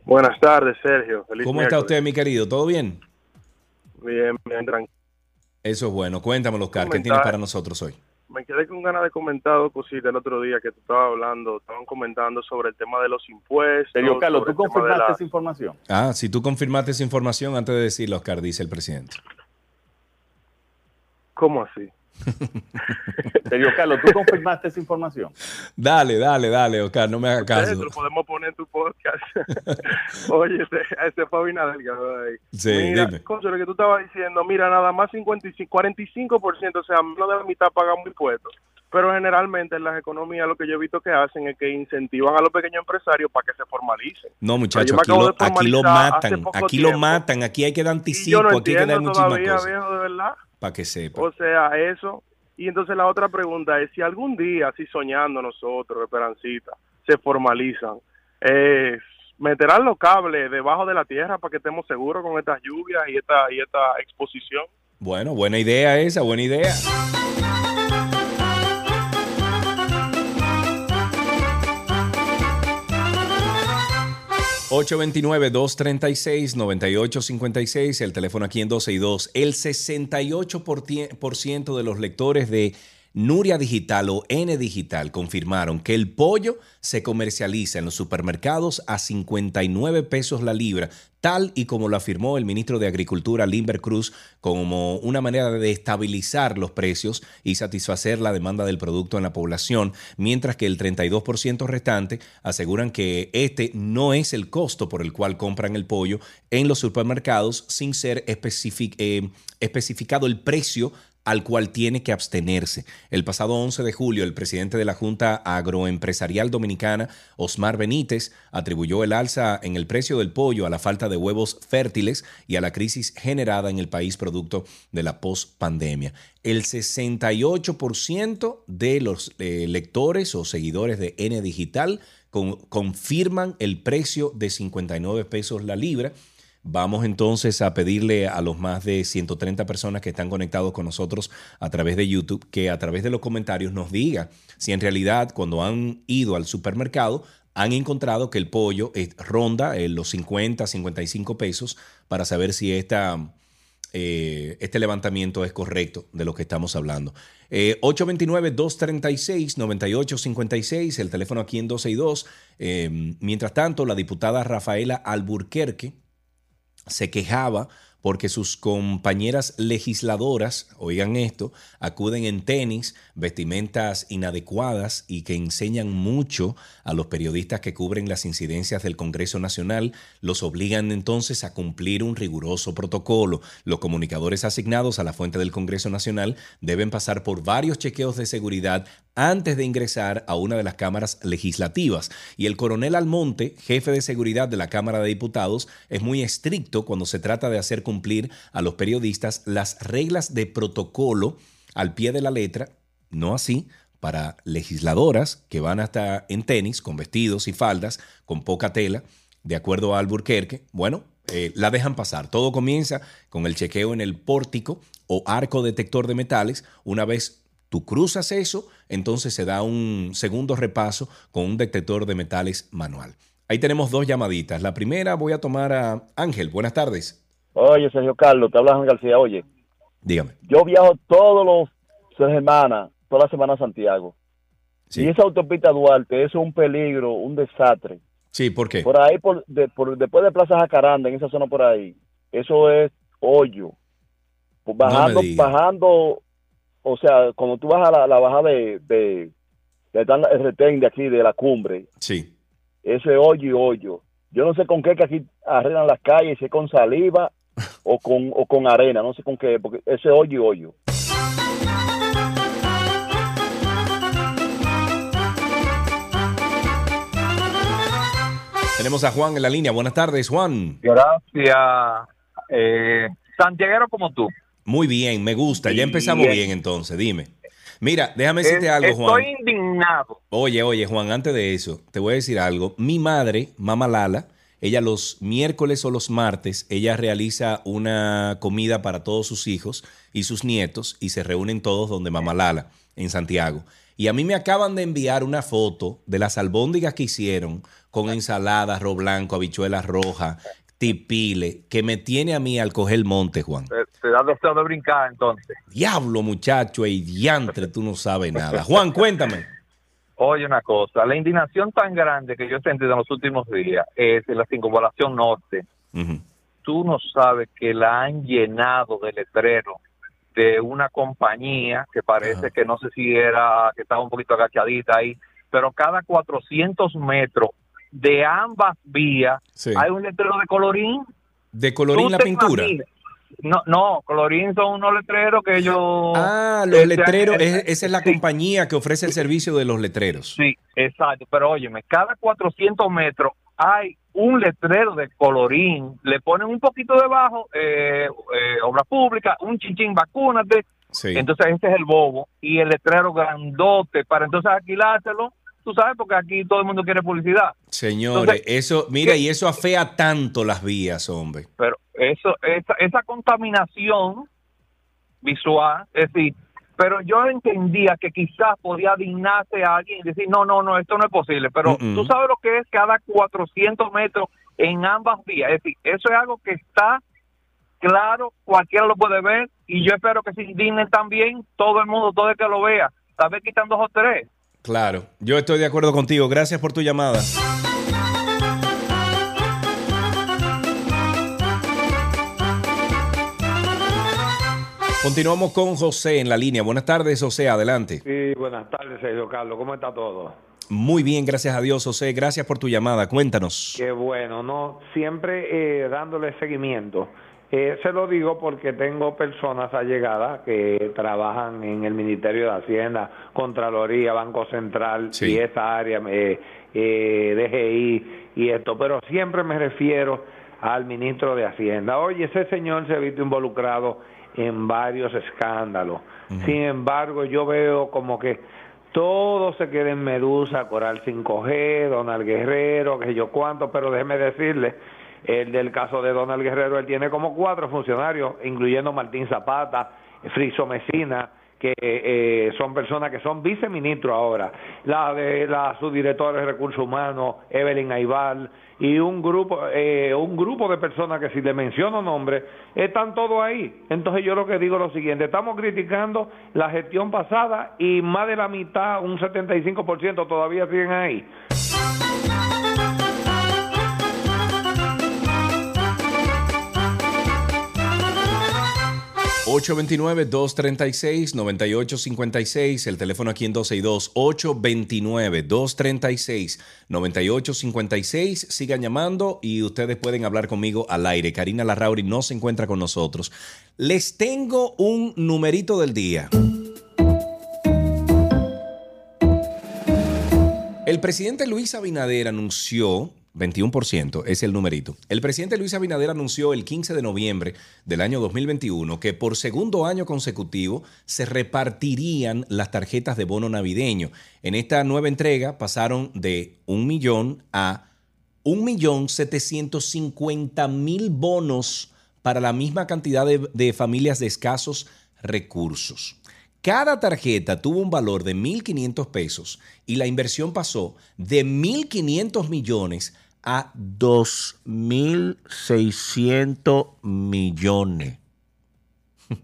Buenas tardes, Sergio. Feliz ¿Cómo está usted, mi querido? ¿Todo bien? Bien, bien, tranquilo. Eso es bueno. Cuéntamelo, Oscar. ¿Qué tienes para nosotros hoy? Me quedé con ganas de comentar dos cositas el otro día que tú estabas hablando. Estaban comentando sobre el tema de los impuestos. Sergio Carlos, ¿tú confirmaste la... esa información? Ah, si tú confirmaste esa información antes de decirlo, Oscar, dice el presidente. ¿Cómo así? *laughs* Serio, Carlos, ¿tú confirmaste esa información? Dale, dale, dale, Oscar, no me hagas caso. Lo podemos poner en tu podcast. *laughs* Oye, ese, ese fue Abinader ahí. Sí, mira, dime. Concho, lo que tú estabas diciendo, mira, nada más 55, 45%, o sea, menos de la mitad pagamos impuestos. Pero generalmente en las economías lo que yo he visto que hacen es que incentivan a los pequeños empresarios para que se formalicen. No, muchachos, aquí, lo, aquí lo matan, aquí lo matan, aquí hay que dar anticipo, no aquí hay que dar muchísimas todavía, cosas. Viejo, de verdad. Para que sepa. O sea, eso. Y entonces la otra pregunta es, si algún día, así soñando nosotros, Esperancita, se formalizan, eh, ¿meterán los cables debajo de la tierra para que estemos seguros con estas lluvias y esta, y esta exposición? Bueno, buena idea esa, buena idea. ...829-236-9856... ...el teléfono aquí en 12 y 2... ...el 68% de los lectores de Nuria Digital o N Digital confirmaron que el pollo se comercializa en los supermercados a 59 pesos la libra, tal y como lo afirmó el ministro de Agricultura Limber Cruz como una manera de estabilizar los precios y satisfacer la demanda del producto en la población, mientras que el 32% restante aseguran que este no es el costo por el cual compran el pollo en los supermercados sin ser eh, especificado el precio al cual tiene que abstenerse. El pasado 11 de julio, el presidente de la Junta Agroempresarial Dominicana, Osmar Benítez, atribuyó el alza en el precio del pollo a la falta de huevos fértiles y a la crisis generada en el país producto de la pospandemia. El 68% de los eh, lectores o seguidores de N Digital con, confirman el precio de 59 pesos la libra Vamos entonces a pedirle a los más de 130 personas que están conectados con nosotros a través de YouTube que a través de los comentarios nos diga si en realidad cuando han ido al supermercado han encontrado que el pollo ronda los 50, 55 pesos para saber si eh, este levantamiento es correcto de lo que estamos hablando. Eh, 829-236-9856, el teléfono aquí en 12 y 2. Eh, mientras tanto, la diputada Rafaela Alburquerque se quejaba porque sus compañeras legisladoras, oigan esto, acuden en tenis, vestimentas inadecuadas y que enseñan mucho a los periodistas que cubren las incidencias del Congreso Nacional, los obligan entonces a cumplir un riguroso protocolo. Los comunicadores asignados a la fuente del Congreso Nacional deben pasar por varios chequeos de seguridad antes de ingresar a una de las cámaras legislativas. Y el coronel Almonte, jefe de seguridad de la Cámara de Diputados, es muy estricto cuando se trata de hacer cumplir a los periodistas las reglas de protocolo al pie de la letra, no así para legisladoras que van hasta en tenis, con vestidos y faldas, con poca tela, de acuerdo a Alburquerque, bueno, eh, la dejan pasar. Todo comienza con el chequeo en el pórtico o arco detector de metales. Una vez tú cruzas eso, entonces se da un segundo repaso con un detector de metales manual. Ahí tenemos dos llamaditas. La primera voy a tomar a Ángel. Buenas tardes. Oye, Sergio Carlos, te hablas Ángel García. Oye, dígame. Yo viajo todos los semanas toda la semana a Santiago. Y esa autopista Duarte eso es un peligro, un desastre. Sí, ¿por qué? Por ahí, por, de- por- después de Plaza Jacaranda, en esa zona por ahí, eso es hoyo. Pues Bajando, bajando, o sea, cuando tú vas a la, la bajada de, de, de retén de aquí, de la cumbre, Sí. eso es hoyo y hoyo. Yo no sé con qué que aquí arreglan las calles, si es con saliva *laughs* o con, o con arena, no sé con qué, porque ese es hoyo y hoyo. Tenemos a Juan en la línea. Buenas tardes, Juan. Gracias. Eh, santiaguero como tú. Muy bien, me gusta. Ya empezamos bien, Bien. entonces, dime. Mira, déjame decirte algo, Juan. Estoy indignado. Oye, oye, Juan, antes de eso, te voy a decir algo. Mi madre, Mama Lala, ella los miércoles o los martes, ella realiza una comida para todos sus hijos y sus nietos y se reúnen todos donde Mama Lala, en Santiago. Y a mí me acaban de enviar una foto de las albóndigas que hicieron con ensalada, arroz blanco, habichuelas rojas, tipile, que me tiene a mí al coger el monte, Juan. Te, te da deseo de brincar entonces. Diablo, muchacho, y diantre, tú no sabes nada. Juan, cuéntame. Oye, una cosa, la indignación tan grande que yo he sentido en los últimos días es en la circunvalación norte. Tú no sabes que la han llenado de letrero de una compañía que parece que no sé si era, que estaba un poquito agachadita ahí, pero cada 400 metros de ambas vías Sí. hay un letrero de colorín. De colorín la pintura. imaginas- No, no, colorín son unos letreros que ellos... Ah, los este, letreros, eh, es- esa es la compañía que ofrece el servicio de los letreros. Sí, exacto. Pero óyeme, cada 400 metros hay un letrero de colorín. Le ponen un poquito debajo, eh, eh, obra pública, un chinchín, vacúnate. Sí. Entonces ese es el bobo. Y el letrero grandote para entonces alquilárselo. Tú sabes, porque aquí todo el mundo quiere publicidad. Señores, Entonces, eso, mira, ¿qué? y eso afea tanto las vías, hombre. Pero eso, esa, esa contaminación visual, es decir, pero yo entendía que quizás podía dignarse a alguien y decir, no, no, no, esto no es posible, pero Mm-mm. tú sabes lo que es cada 400 metros en ambas vías, es decir, eso es algo que está claro, cualquiera lo puede ver y yo espero que se indignen también todo el mundo, todo el que lo vea, tal vez quitan dos o tres. Claro, yo estoy de acuerdo contigo. Gracias por tu llamada. Continuamos con José en la línea. Buenas tardes, José, adelante. Sí, buenas tardes, Sergio Carlos. ¿Cómo está todo? Muy bien, gracias a Dios, José. Gracias por tu llamada. Cuéntanos. Qué bueno, ¿no? Siempre eh, dándole seguimiento. Eh, se lo digo porque tengo personas allegadas que trabajan en el Ministerio de Hacienda, Contraloría, Banco Central y esa área, eh, eh, DGI y esto, pero siempre me refiero al ministro de Hacienda. Oye, ese señor se ha visto involucrado en varios escándalos. Sin embargo, yo veo como que todo se queda en Medusa, Coral 5G, Donald Guerrero, que yo cuánto, pero déjeme decirle, el del caso de Donald Guerrero, él tiene como cuatro funcionarios, incluyendo Martín Zapata, Friso Mesina, que eh, son personas que son viceministros ahora, la de la subdirectora de recursos humanos, Evelyn Aibal, y un grupo, eh, un grupo de personas que si le menciono nombres, están todos ahí. Entonces yo lo que digo es lo siguiente, estamos criticando la gestión pasada y más de la mitad, un 75% todavía siguen ahí. 829-236-9856, el teléfono aquí en 262, 829-236-9856. Sigan llamando y ustedes pueden hablar conmigo al aire. Karina Larrauri no se encuentra con nosotros. Les tengo un numerito del día. El presidente Luis Abinader anunció 21% es el numerito. El presidente Luis Abinader anunció el 15 de noviembre del año 2021 que por segundo año consecutivo se repartirían las tarjetas de bono navideño. En esta nueva entrega pasaron de un millón a un millón setecientos mil bonos para la misma cantidad de, de familias de escasos recursos. Cada tarjeta tuvo un valor de 1.500 pesos y la inversión pasó de 1.500 millones a 2.600 millones. *laughs*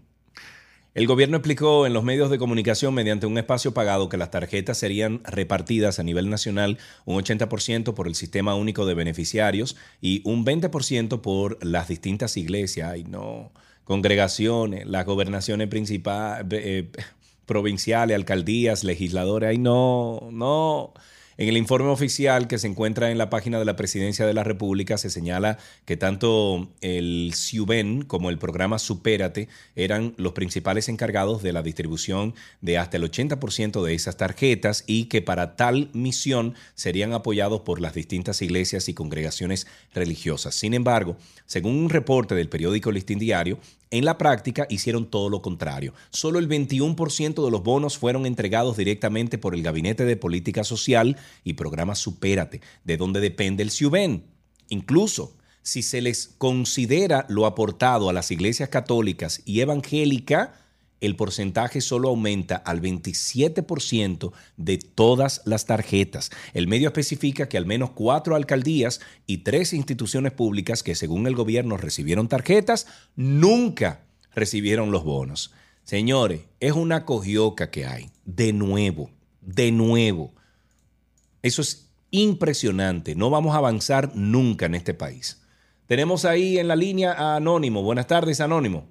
El gobierno explicó en los medios de comunicación mediante un espacio pagado que las tarjetas serían repartidas a nivel nacional un 80% por el sistema único de beneficiarios y un 20% por las distintas iglesias, ay no, congregaciones, las gobernaciones principales, eh, *laughs* provinciales, alcaldías, legisladores, ay no, no. En el informe oficial que se encuentra en la página de la Presidencia de la República se señala que tanto el CIUBEN como el programa Supérate eran los principales encargados de la distribución de hasta el 80% de esas tarjetas y que para tal misión serían apoyados por las distintas iglesias y congregaciones religiosas. Sin embargo, según un reporte del periódico Listín Diario, en la práctica hicieron todo lo contrario. Solo el 21% de los bonos fueron entregados directamente por el Gabinete de Política Social y Programa Supérate, de donde depende el CIUBEN. Incluso, si se les considera lo aportado a las iglesias católicas y evangélicas, el porcentaje solo aumenta al 27% de todas las tarjetas. El medio especifica que al menos cuatro alcaldías y tres instituciones públicas que según el gobierno recibieron tarjetas, nunca recibieron los bonos. Señores, es una cogioca que hay. De nuevo, de nuevo. Eso es impresionante. No vamos a avanzar nunca en este país. Tenemos ahí en la línea a Anónimo. Buenas tardes, Anónimo.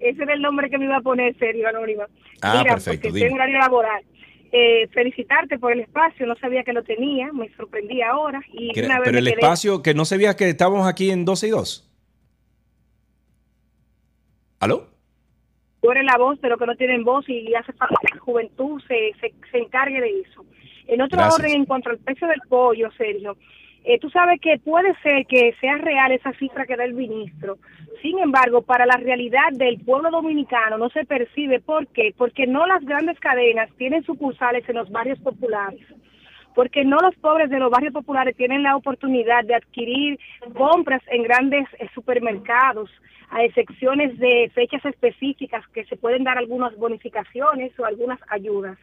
Ese era el nombre que me iba a poner, serio, Anónima. Ah, Mira, perfecto, Porque en horario laboral. Eh, felicitarte por el espacio, no sabía que lo tenía, me sorprendí ahora. Y una vez Pero el quedé- espacio, que no veía que estábamos aquí en 12 y 2. ¿Aló? tú eres la voz de los que no tienen voz y hace falta que la juventud se, se, se encargue de eso. En otro Gracias. orden, en cuanto al precio del pollo, Sergio, eh, tú sabes que puede ser que sea real esa cifra que da el ministro. Sin embargo, para la realidad del pueblo dominicano no se percibe. ¿Por qué? Porque no las grandes cadenas tienen sucursales en los barrios populares porque no los pobres de los barrios populares tienen la oportunidad de adquirir compras en grandes eh, supermercados, a excepciones de fechas específicas que se pueden dar algunas bonificaciones o algunas ayudas.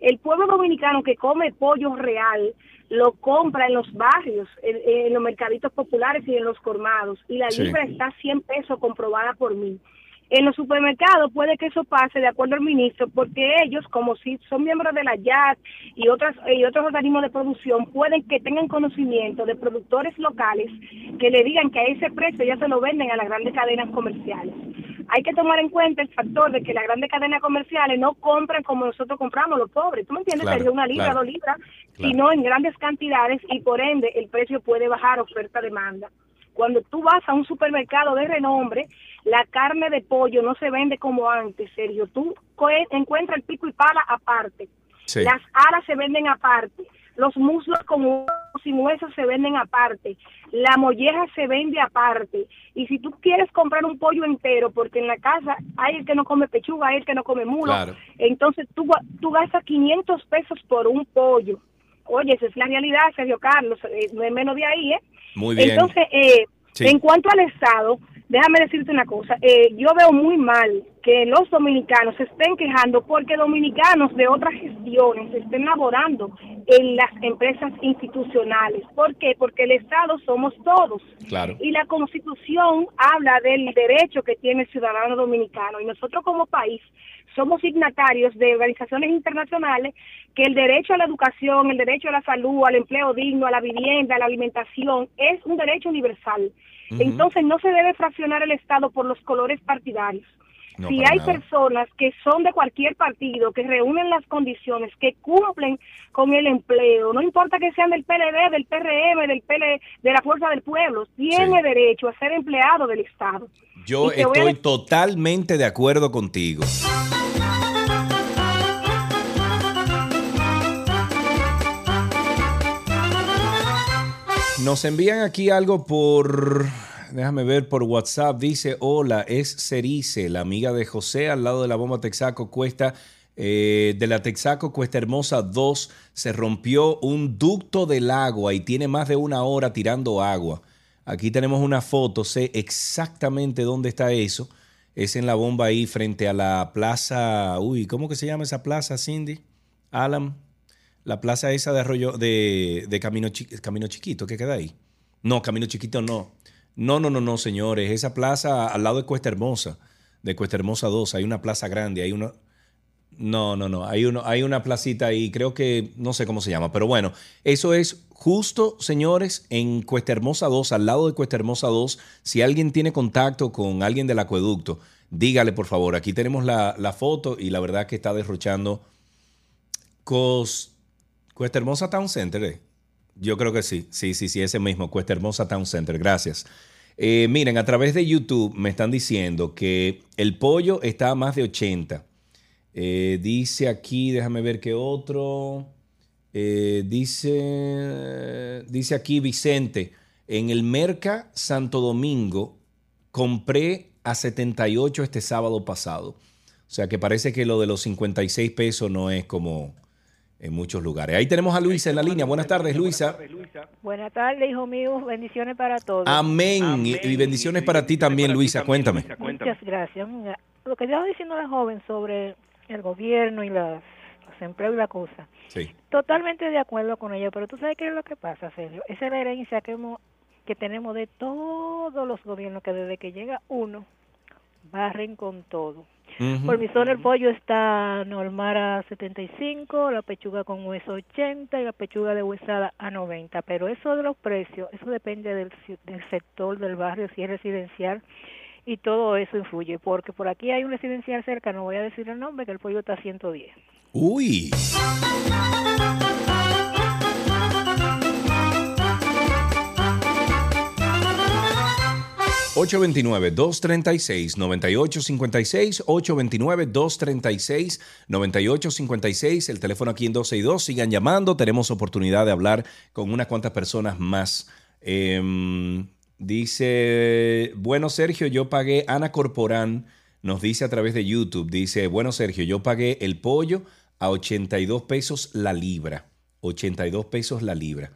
El pueblo dominicano que come pollo real lo compra en los barrios, en, en los mercaditos populares y en los colmados, y la Sí. libra está a 100 pesos comprobada por mí. En los supermercados puede que eso pase de acuerdo al ministro, porque ellos, como si son miembros de la YAT y otras y otros organismos de producción, pueden que tengan conocimiento de productores locales que le digan que a ese precio ya se lo venden a las grandes cadenas comerciales. Hay que tomar en cuenta el factor de que las grandes cadenas comerciales no compran como nosotros compramos los pobres. ¿Tú me entiendes? Claro, Sergio? una libra, claro. dos libras, Claro. sino en grandes cantidades y por ende el precio puede bajar oferta-demanda. Cuando tú vas a un supermercado de renombre, la carne de pollo no se vende como antes, Sergio. Tú encuentras el pico y pala aparte. Sí. Las alas se venden aparte. Los muslos con huesos y huesos se venden aparte. La molleja se vende aparte. Y si tú quieres comprar un pollo entero, porque en la casa hay el que no come pechuga, hay el que no come mulo, Claro. entonces tú, tú gastas 500 pesos por un pollo. Oye, esa es la realidad, Sergio Carlos. eh, no es menos de ahí, ¿eh? Muy bien. Entonces, eh, Sí. en cuanto al Estado, déjame decirte una cosa. eh, yo veo muy mal que los dominicanos se estén quejando porque dominicanos de otras gestiones estén laborando en las empresas institucionales. ¿Por qué? Porque el Estado somos todos. Claro. Y la Constitución habla del derecho que tiene el ciudadano dominicano. Y nosotros como país somos signatarios de organizaciones internacionales que el derecho a la educación, el derecho a la salud, al empleo digno, a la vivienda, a la alimentación, es un derecho universal. Entonces no se debe fraccionar el Estado por los colores partidarios. No, si hay nada. personas que son de cualquier partido, que reúnen las condiciones, que cumplen con el empleo, no importa que sean del PLD, del PRM, del PL, de la Fuerza del Pueblo, tiene derecho a ser empleado del Estado. Yo a estoy totalmente de acuerdo contigo. Nos envían aquí algo por, déjame ver, por WhatsApp. Dice, hola, es Cerice, la amiga de José, al lado de la bomba Texaco Cuesta, eh, de la Texaco Cuesta Hermosa 2, se rompió un ducto del agua y tiene más de una hora tirando agua. Aquí tenemos una foto, sé exactamente dónde está eso. Es en la bomba ahí frente a la plaza, uy, ¿cómo que se llama esa plaza, Cindy? Alan, la plaza esa de Arroyo, de, de Camino, Camino Chiquito, que queda ahí. No, Camino Chiquito no. No, no, no, no, señores. Esa plaza al lado de Cuesta Hermosa, de Cuesta Hermosa 2. Hay una plaza grande, hay una... No, no, no. Hay, hay una placita ahí, creo que no sé cómo se llama, pero bueno, eso es justo, señores, en Cuesta Hermosa 2, al lado de Cuesta Hermosa 2. Si alguien tiene contacto con alguien del acueducto, dígale por favor. Aquí tenemos la, la foto y la verdad que está derrochando Cuesta Hermosa Town Center. ¿eh? Yo creo que sí, sí, sí, sí, ese mismo, Cuesta Hermosa Town Center. Gracias. Eh, miren, a través de YouTube me están diciendo que el pollo está a más de 80. Eh, dice aquí, déjame ver qué otro. Eh, dice, dice aquí Vicente, en el Merca Santo Domingo compré a 78 este sábado pasado. O sea que parece que lo de los 56 pesos no es como en muchos lugares. Ahí tenemos a Luisa en la línea. Buenas tardes, Luisa. Buenas tardes, hijo mío. Bendiciones para todos. Amén. Y- Y bendiciones para ti también, Luisa. Cuéntame. Muchas gracias. Mira, lo que estaba diciendo la joven sobre el gobierno y las, los empleos y la cosa. Sí. Totalmente de acuerdo con ella, pero tú sabes qué es lo que pasa, Sergio. Esa es la herencia que, hemos, que tenemos de todos los gobiernos, que desde que llega uno, barren con todo. Por mi zona el pollo está normal a 75, la pechuga con hueso 80 y la pechuga de huesada a 90. Pero eso de los precios, eso depende del, del sector, del barrio, si es residencial y todo eso influye. Porque por aquí hay un residencial cerca, no voy a decir el nombre, que el pollo está a 110. Uy. ...829-236-9856... ...829-236-9856... ...el teléfono aquí en 12 y 2... ...sigan llamando... ...tenemos oportunidad de hablar... ...con unas cuantas personas más... Em, dice... ...bueno Sergio, yo pagué... ...Ana Corporán... ...nos dice a través de YouTube... ...dice... ...bueno Sergio, yo pagué el pollo... ...a 82 pesos la libra... ...82 pesos la libra...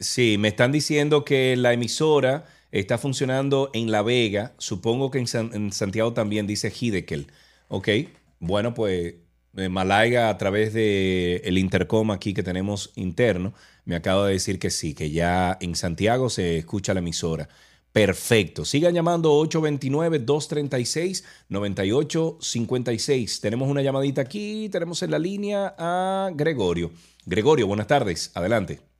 Sí, me están diciendo que la emisora está funcionando en La Vega. Supongo que en, San- en Santiago también dice Hidekel. Ok, bueno, pues eh, Malaiga a través de el intercom aquí que tenemos interno me acaba de decir que sí, que ya en Santiago se escucha la emisora. Perfecto. Sigan llamando 829-236-9856. Tenemos una llamadita aquí. Tenemos en la línea a Gregorio. Gregorio, buenas tardes. Adelante.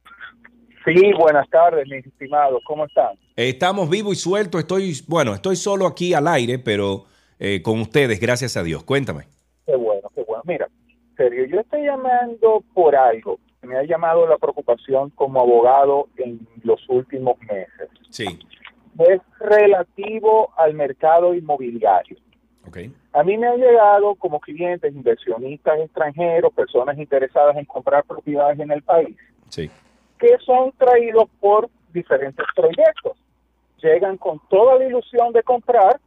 Sí, buenas tardes, mis estimados. ¿Cómo están? Estamos vivos y sueltos. Estoy, bueno, estoy solo aquí al aire, pero eh, con ustedes, gracias a Dios. Cuéntame. Qué bueno, qué bueno. Mira, serio, yo estoy llamando por algo. Me ha llamado la preocupación como abogado en los últimos meses. Sí. Es relativo al mercado inmobiliario. Ok. A mí me han llegado como clientes inversionistas extranjeros, personas interesadas en comprar propiedades en el país, Sí. Que son traídos por diferentes proyectos. Llegan con toda la ilusión de comprar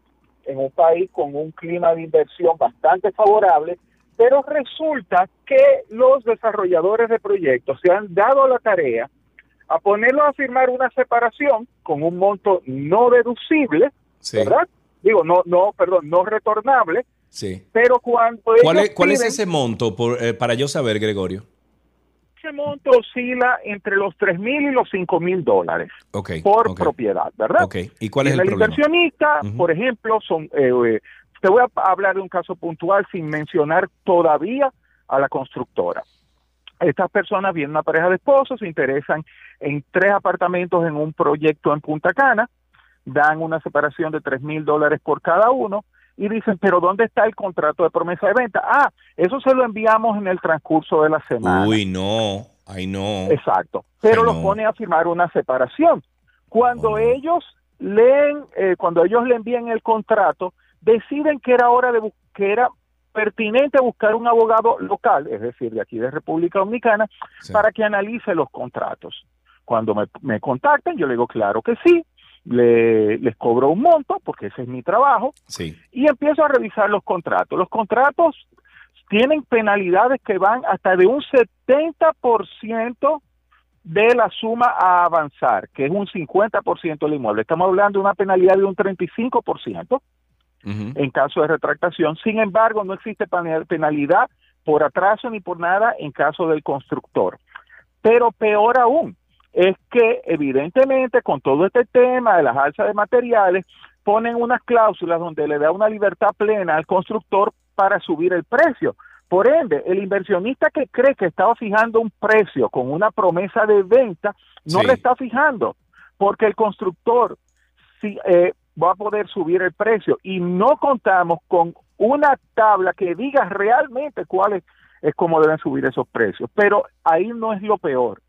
en un país con un clima de inversión bastante favorable, pero resulta que los desarrolladores de proyectos se han dado la tarea a ponerlos a firmar una separación con un monto no deducible, Sí. ¿verdad? Digo, no, no, perdón, no retornable, Sí. pero cuando ¿Cuál es, cuál es ese monto por, eh, para yo saber, Gregorio? Ese monto oscila entre los 3 mil y los 5 mil dólares por propiedad, ¿verdad? Ok. ¿Y cuál es el problema? inversionista, por ejemplo, son, eh, eh, te voy a hablar de un caso puntual sin mencionar todavía a la constructora. Estas personas vienen una pareja de esposos, se interesan en tres apartamentos en un proyecto en Punta Cana, dan una separación de 3 mil dólares por cada uno y dicen, pero ¿dónde está el contrato de promesa de venta? Ah, eso se lo enviamos en el transcurso de la semana. Uy, no. Ay, no. Exacto. Pero los pone a firmar una separación. Cuando ellos leen, eh, cuando ellos le envían el contrato, deciden que era hora de que era pertinente buscar un abogado local, es decir, de aquí de República Dominicana, para que analice los contratos. Cuando me, me contactan, yo le digo, claro que sí, le, les cobro un monto, porque ese es mi trabajo, Sí. y empiezo a revisar los contratos. Los contratos tienen penalidades que van hasta de un 70% de la suma a avanzar, que es un 50% del inmueble. Estamos hablando de una penalidad de un 35% en caso de retractación. Sin embargo, no existe penalidad por atraso ni por nada en caso del constructor. Pero peor aún, es que evidentemente con todo este tema de las alzas de materiales, ponen unas cláusulas donde le da una libertad plena al constructor para subir el precio. Por ende, el inversionista que cree que estaba fijando un precio con una promesa de venta, no Sí. le está fijando, porque el constructor sí, eh, va a poder subir el precio y no contamos con una tabla que diga realmente cuáles es cómo deben subir esos precios. Pero ahí no es lo peor.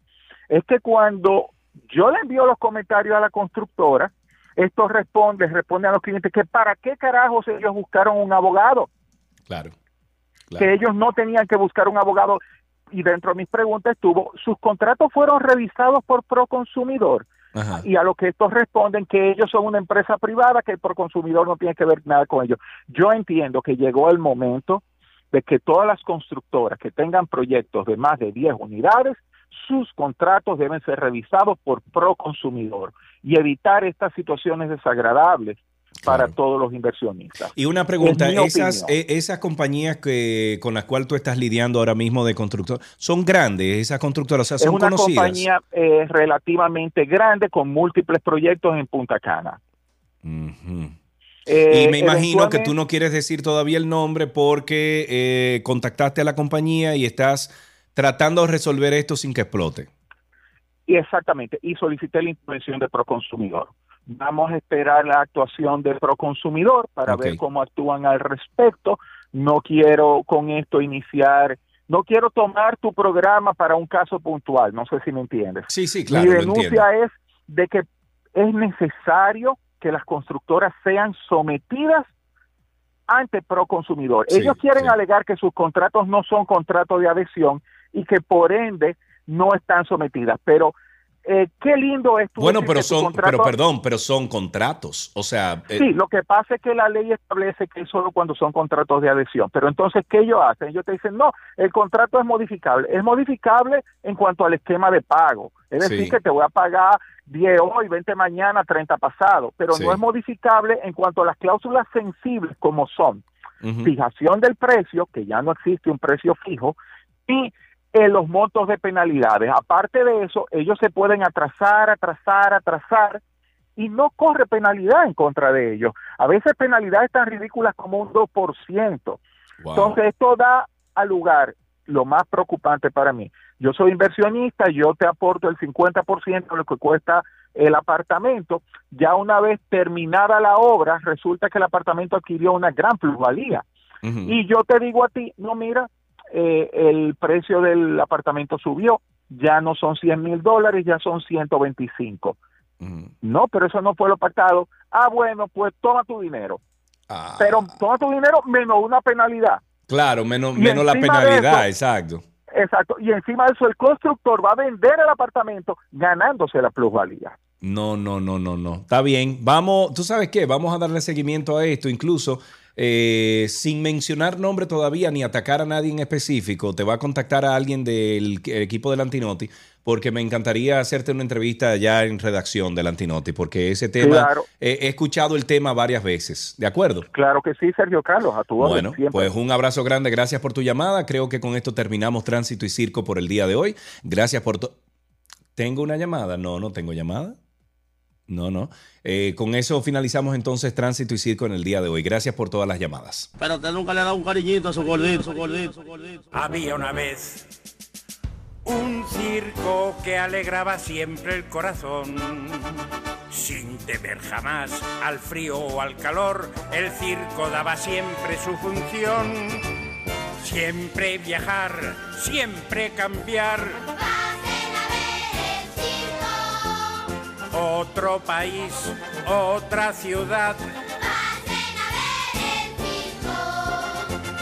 Es que cuando yo le envío los comentarios a la constructora, estos responden, responden a los clientes que para qué carajos ellos buscaron un abogado Claro. que ellos no tenían que buscar un abogado y dentro de mis preguntas estuvo, sus contratos fueron revisados por Proconsumidor Ajá. y a lo que estos responden que ellos son una empresa privada, que el Proconsumidor no tiene que ver nada con ellos. Yo entiendo que llegó el momento de que todas las constructoras que tengan proyectos de más de 10 unidades, sus contratos deben ser revisados por Proconsumidor y evitar estas situaciones desagradables para todos los inversionistas. Y una pregunta, Es mi esas, opinión. eh, esas compañías que con las cuales tú estás lidiando ahora mismo de constructor, ¿son grandes esas constructoras? O sea, es son una conocidas. compañía eh, relativamente grande con múltiples proyectos en Punta Cana. Eh, y me imagino que tú no quieres decir todavía el nombre porque eh, contactaste a la compañía y estás tratando de resolver esto sin que explote. Y exactamente, y solicité la intervención de Proconsumidor. Vamos a esperar la actuación de Proconsumidor para ver cómo actúan al respecto. No quiero con esto iniciar, no quiero tomar tu programa para un caso puntual, no sé si me entiendes. Sí, sí, claro, Mi denuncia es de que es necesario que las constructoras sean sometidas ante Proconsumidor. Sí, Ellos quieren alegar que sus contratos no son contratos de adhesión y que por ende no están sometidas, pero eh, qué lindo es tú Bueno, pero tu son, contrato- pero perdón, pero son contratos. O sea, eh, Sí, lo que pasa es que la ley establece que es solo cuando son contratos de adhesión. Pero entonces, ¿qué ellos hacen? Ellos te dicen, no, el contrato es modificable. Es modificable en cuanto al esquema de pago. Es decir, Sí. que te voy a pagar 10 hoy, 20 mañana, 30 pasado. Pero Sí. no es modificable en cuanto a las cláusulas sensibles como son fijación del precio, que ya no existe un precio fijo, y en los montos de penalidades. Aparte de eso, ellos se pueden atrasar, atrasar, atrasar y no corre penalidad en contra de ellos. A veces penalidades tan ridículas como un 2%. Entonces esto da a lugar lo más preocupante para mí. Yo soy inversionista, yo te aporto el 50% de lo que cuesta el apartamento. Ya una vez terminada la obra, resulta que el apartamento adquirió una gran plusvalía. Y yo te digo a ti, no, mira, eh, el precio del apartamento subió, ya no son 100 mil dólares, ya son 125. No, pero eso no fue lo pactado. Ah, bueno, pues toma tu dinero. Ah. Pero toma tu dinero menos una penalidad. Claro, menos, Y menos la penalidad, eso- exacto. Exacto. Y encima de eso, el constructor va a vender el apartamento ganándose la plusvalía. No, no, no, no, no. Está bien. Vamos, ¿tú sabes qué? Vamos a darle seguimiento a esto, incluso eh, sin mencionar nombre todavía ni atacar a nadie en específico. Te va a contactar a alguien del equipo del Antinoti porque me encantaría hacerte una entrevista ya en redacción del Antinoti porque ese tema, Claro. eh, he escuchado el tema varias veces. ¿De acuerdo? Claro que sí, Sergio Carlos, a tu Bueno, siempre. pues un abrazo grande, gracias por tu llamada. Creo que con esto terminamos Tránsito y Circo por el día de hoy. Gracias por... ¿Tengo una llamada? No, no tengo llamada. No, no. Eh, con eso finalizamos entonces Tránsito y Circo en el día de hoy. Gracias por todas las llamadas. Pero usted nunca le ha dado un cariñito a su gordito, su gordito, su gordito. Había una vez un circo que alegraba siempre el corazón. Sin temer jamás al frío o al calor, el circo daba siempre su función. Siempre viajar, siempre cambiar. Otro país, otra ciudad.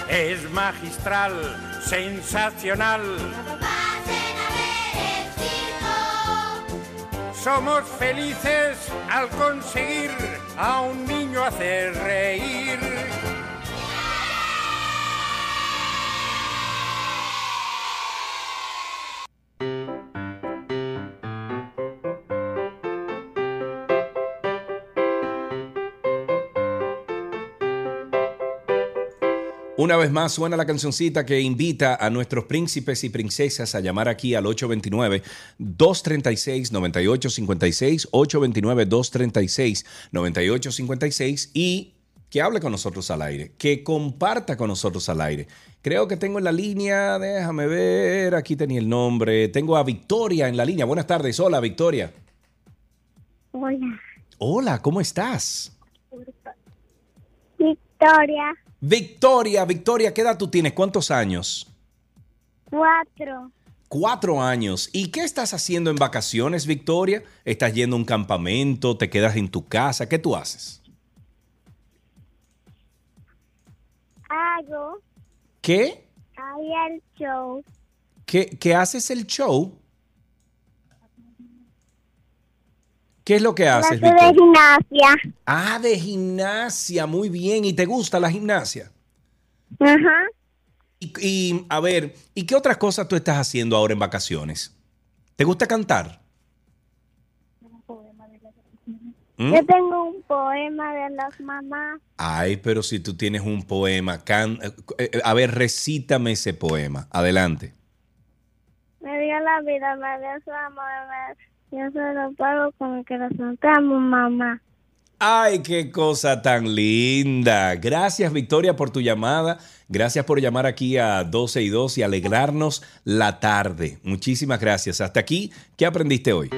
Es magistral, sensacional. Somos felices al conseguir a un niño hacer reír. Una vez más suena la cancioncita que invita a nuestros príncipes y princesas a llamar aquí al 829-236-9856, 829-236-9856 y que hable con nosotros al aire, que comparta con nosotros al aire. Creo que tengo en la línea, déjame ver, aquí tenía el nombre, tengo a Victoria en la línea. Buenas tardes, hola Victoria. Hola. Hola, ¿cómo estás? Victoria. Victoria, Victoria, ¿qué edad tú tienes? ¿Cuántos años? Cuatro. Cuatro años. ¿Y qué estás haciendo en vacaciones, Victoria? ¿Estás yendo a un campamento? ¿Te quedas en tu casa? ¿Qué tú haces? Hago ¿Qué? ahí el show. ¿Qué, qué haces el show? ¿Qué es lo que haces, Clase de gimnasia. Ah, de gimnasia, muy bien. ¿Y te gusta la gimnasia? Ajá. Y, y, a ver, ¿y qué otras cosas tú estás haciendo ahora en vacaciones? ¿Te gusta cantar? ¿Mm? Yo tengo un poema de las mamás. Ay, pero si tú tienes un poema, can- eh, eh, a ver, recítame ese poema. Adelante. Me dio la vida, me dio su amor. me- Yo se lo pago con el corazón. Te amo, mamá. Ay, qué cosa tan linda. Gracias, Victoria, por tu llamada. Gracias por llamar aquí a 12 y 2 y alegrarnos la tarde. Muchísimas gracias. Hasta aquí, ¿qué aprendiste hoy?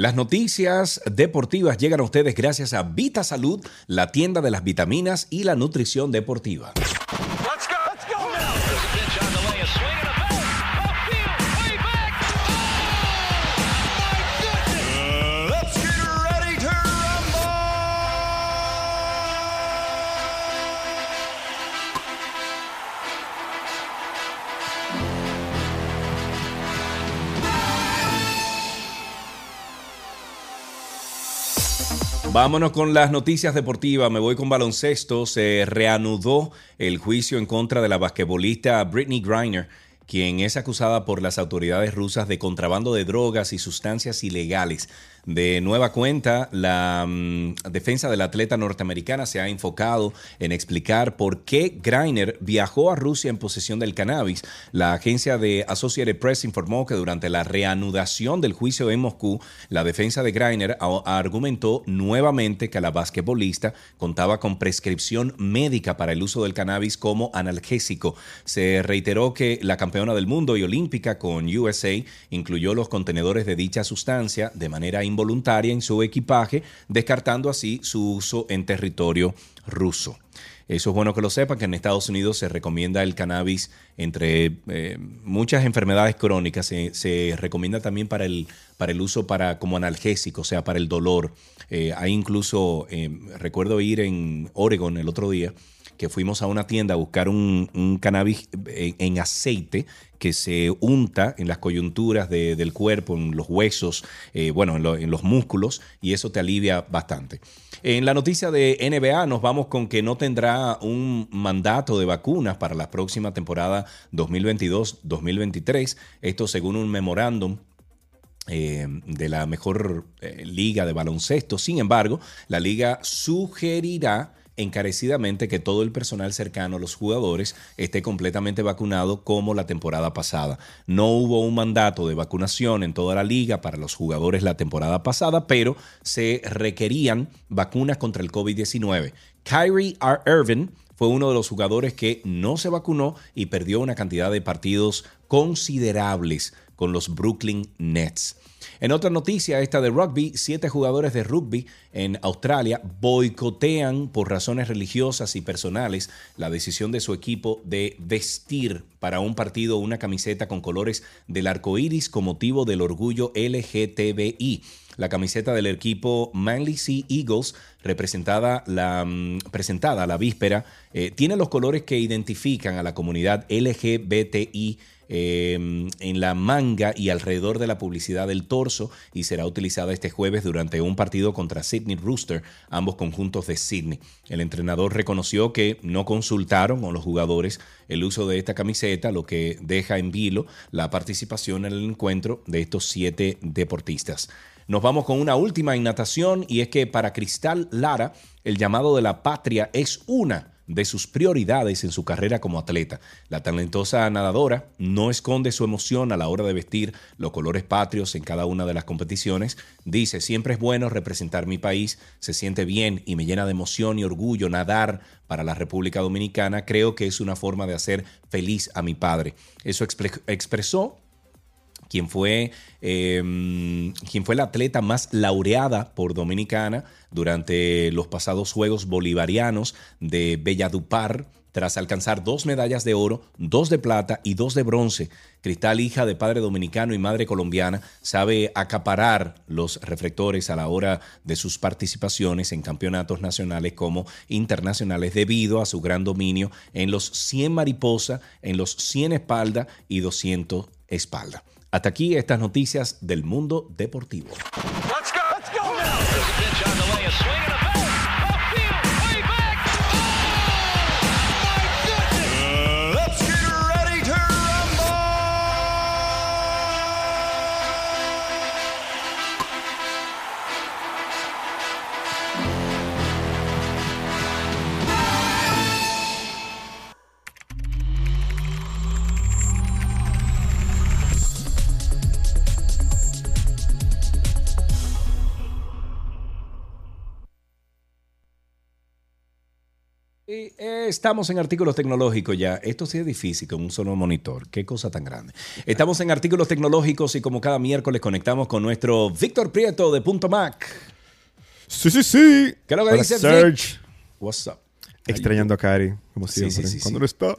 Las noticias deportivas llegan a ustedes gracias a Vita Salud, la tienda de las vitaminas y la nutrición deportiva. Vámonos con las noticias deportivas. Me voy con baloncesto. Se reanudó el juicio en contra de la basquetbolista Britney Griner, quien es acusada por las autoridades rusas de contrabando de drogas y sustancias ilegales. De nueva cuenta, la mm, defensa del atleta norteamericana se ha enfocado en explicar por qué Greiner viajó a Rusia en posesión del cannabis. La agencia de Associated Press informó que durante la reanudación del juicio en Moscú, la defensa de Greiner argumentó nuevamente que la basquetbolista contaba con prescripción médica para el uso del cannabis como analgésico. Se reiteró que la campeona del mundo y olímpica con USA incluyó los contenedores de dicha sustancia de manera involuntaria en su equipaje, descartando así su uso en territorio ruso. Eso es bueno que lo sepan, que en Estados Unidos se recomienda el cannabis entre eh, muchas enfermedades crónicas, se, recomienda también para el, para el uso para, como analgésico, o sea, para el dolor. Eh, hay incluso, eh, recuerdo ir en Oregon el otro día, que fuimos a una tienda a buscar un, un cannabis en, en aceite que se unta en las coyunturas de- del cuerpo, en los huesos, eh, bueno, en, lo- en los músculos, y eso te alivia bastante. En la noticia de NBA nos vamos con que no tendrá un mandato de vacunas para la próxima temporada 2022-2023. Esto según un memorándum eh, de la mejor eh, liga de baloncesto. Sin embargo, la liga sugerirá encarecidamente que todo el personal cercano a los jugadores esté completamente vacunado como la temporada pasada. No hubo un mandato de vacunación en toda la liga para los jugadores la temporada pasada, pero se requerían vacunas contra el COVID-19. Kyrie R. Irving fue uno de los jugadores que no se vacunó y perdió una cantidad de partidos considerables con los Brooklyn Nets. En otra noticia, esta de rugby, siete jugadores de rugby en Australia boicotean por razones religiosas y personales la decisión de su equipo de vestir para un partido una camiseta con colores del arco iris con motivo del orgullo LGTBI. la camiseta del equipo Manly Sea Eagles, representada la, mm, presentada la víspera, eh, tiene los colores que identifican a la comunidad LGBTI eh, en la manga y alrededor de la publicidad del torso y será utilizada este jueves durante un partido contra Sydney Rooster, ambos conjuntos de Sydney. El entrenador reconoció que no consultaron con los jugadores el uso de esta camiseta, lo que deja en vilo la participación en el encuentro de estos siete deportistas. Nos vamos con una última en natación y es que para Cristal Lara el llamado de la patria es una de sus prioridades en su carrera como atleta. La talentosa nadadora no esconde su emoción a la hora de vestir los colores patrios en cada una de las competiciones. Dice, siempre es bueno representar mi país, se siente bien y me llena de emoción y orgullo nadar para la República Dominicana. Creo que es una forma de hacer feliz a mi padre. Eso expresó quien fue, quien fue la atleta más laureada por Dominicana durante los pasados Juegos Bolivarianos de Belladupar, tras alcanzar dos medallas de oro, dos de plata y dos de bronce. Cristal, hija de padre dominicano y madre colombiana, sabe acaparar los reflectores a la hora de sus participaciones en campeonatos nacionales como internacionales debido a su gran dominio en los 100 mariposa, en los 100 espalda y 200 espalda. Hasta aquí estas noticias del mundo deportivo. Eh, estamos en artículos tecnológicos ya. Esto sí es difícil con un solo monitor. Qué cosa tan grande. Estamos en artículos tecnológicos y como cada miércoles conectamos con nuestro Víctor Prieto de Punto Mac. Sí, sí, sí. ¿Qué es lo que Hola, dice Serge. Vic? What's up? Extrañando a Cari, como siempre. sí, sí, Cuando sí. no está.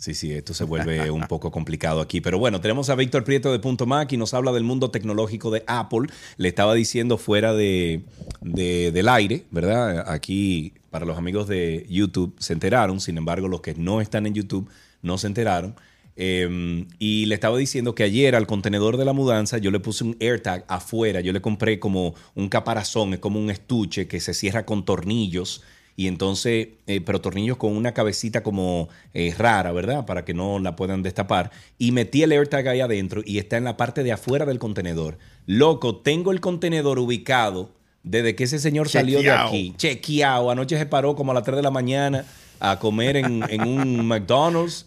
Sí, sí, esto se vuelve un poco complicado aquí. Pero bueno, tenemos a Víctor Prieto de Punto Mac y nos habla del mundo tecnológico de Apple. Le estaba diciendo fuera de, de- del aire, ¿verdad? Aquí, para los amigos de YouTube, se enteraron. Sin embargo, los que no están en YouTube no se enteraron. Eh, y le estaba diciendo que ayer al contenedor de la mudanza yo le puse un AirTag afuera. Yo le compré como un caparazón, es como un estuche que se cierra con tornillos. Y entonces, eh, pero tornillos con una cabecita como eh, rara, ¿verdad? Para que no la puedan destapar. Y metí el AirTag ahí adentro y está en la parte de afuera del contenedor. Loco, tengo el contenedor ubicado desde que ese señor salió de aquí. Chequeado. Anoche se paró como a las 3 de la mañana a comer en, *laughs* en un McDonald's.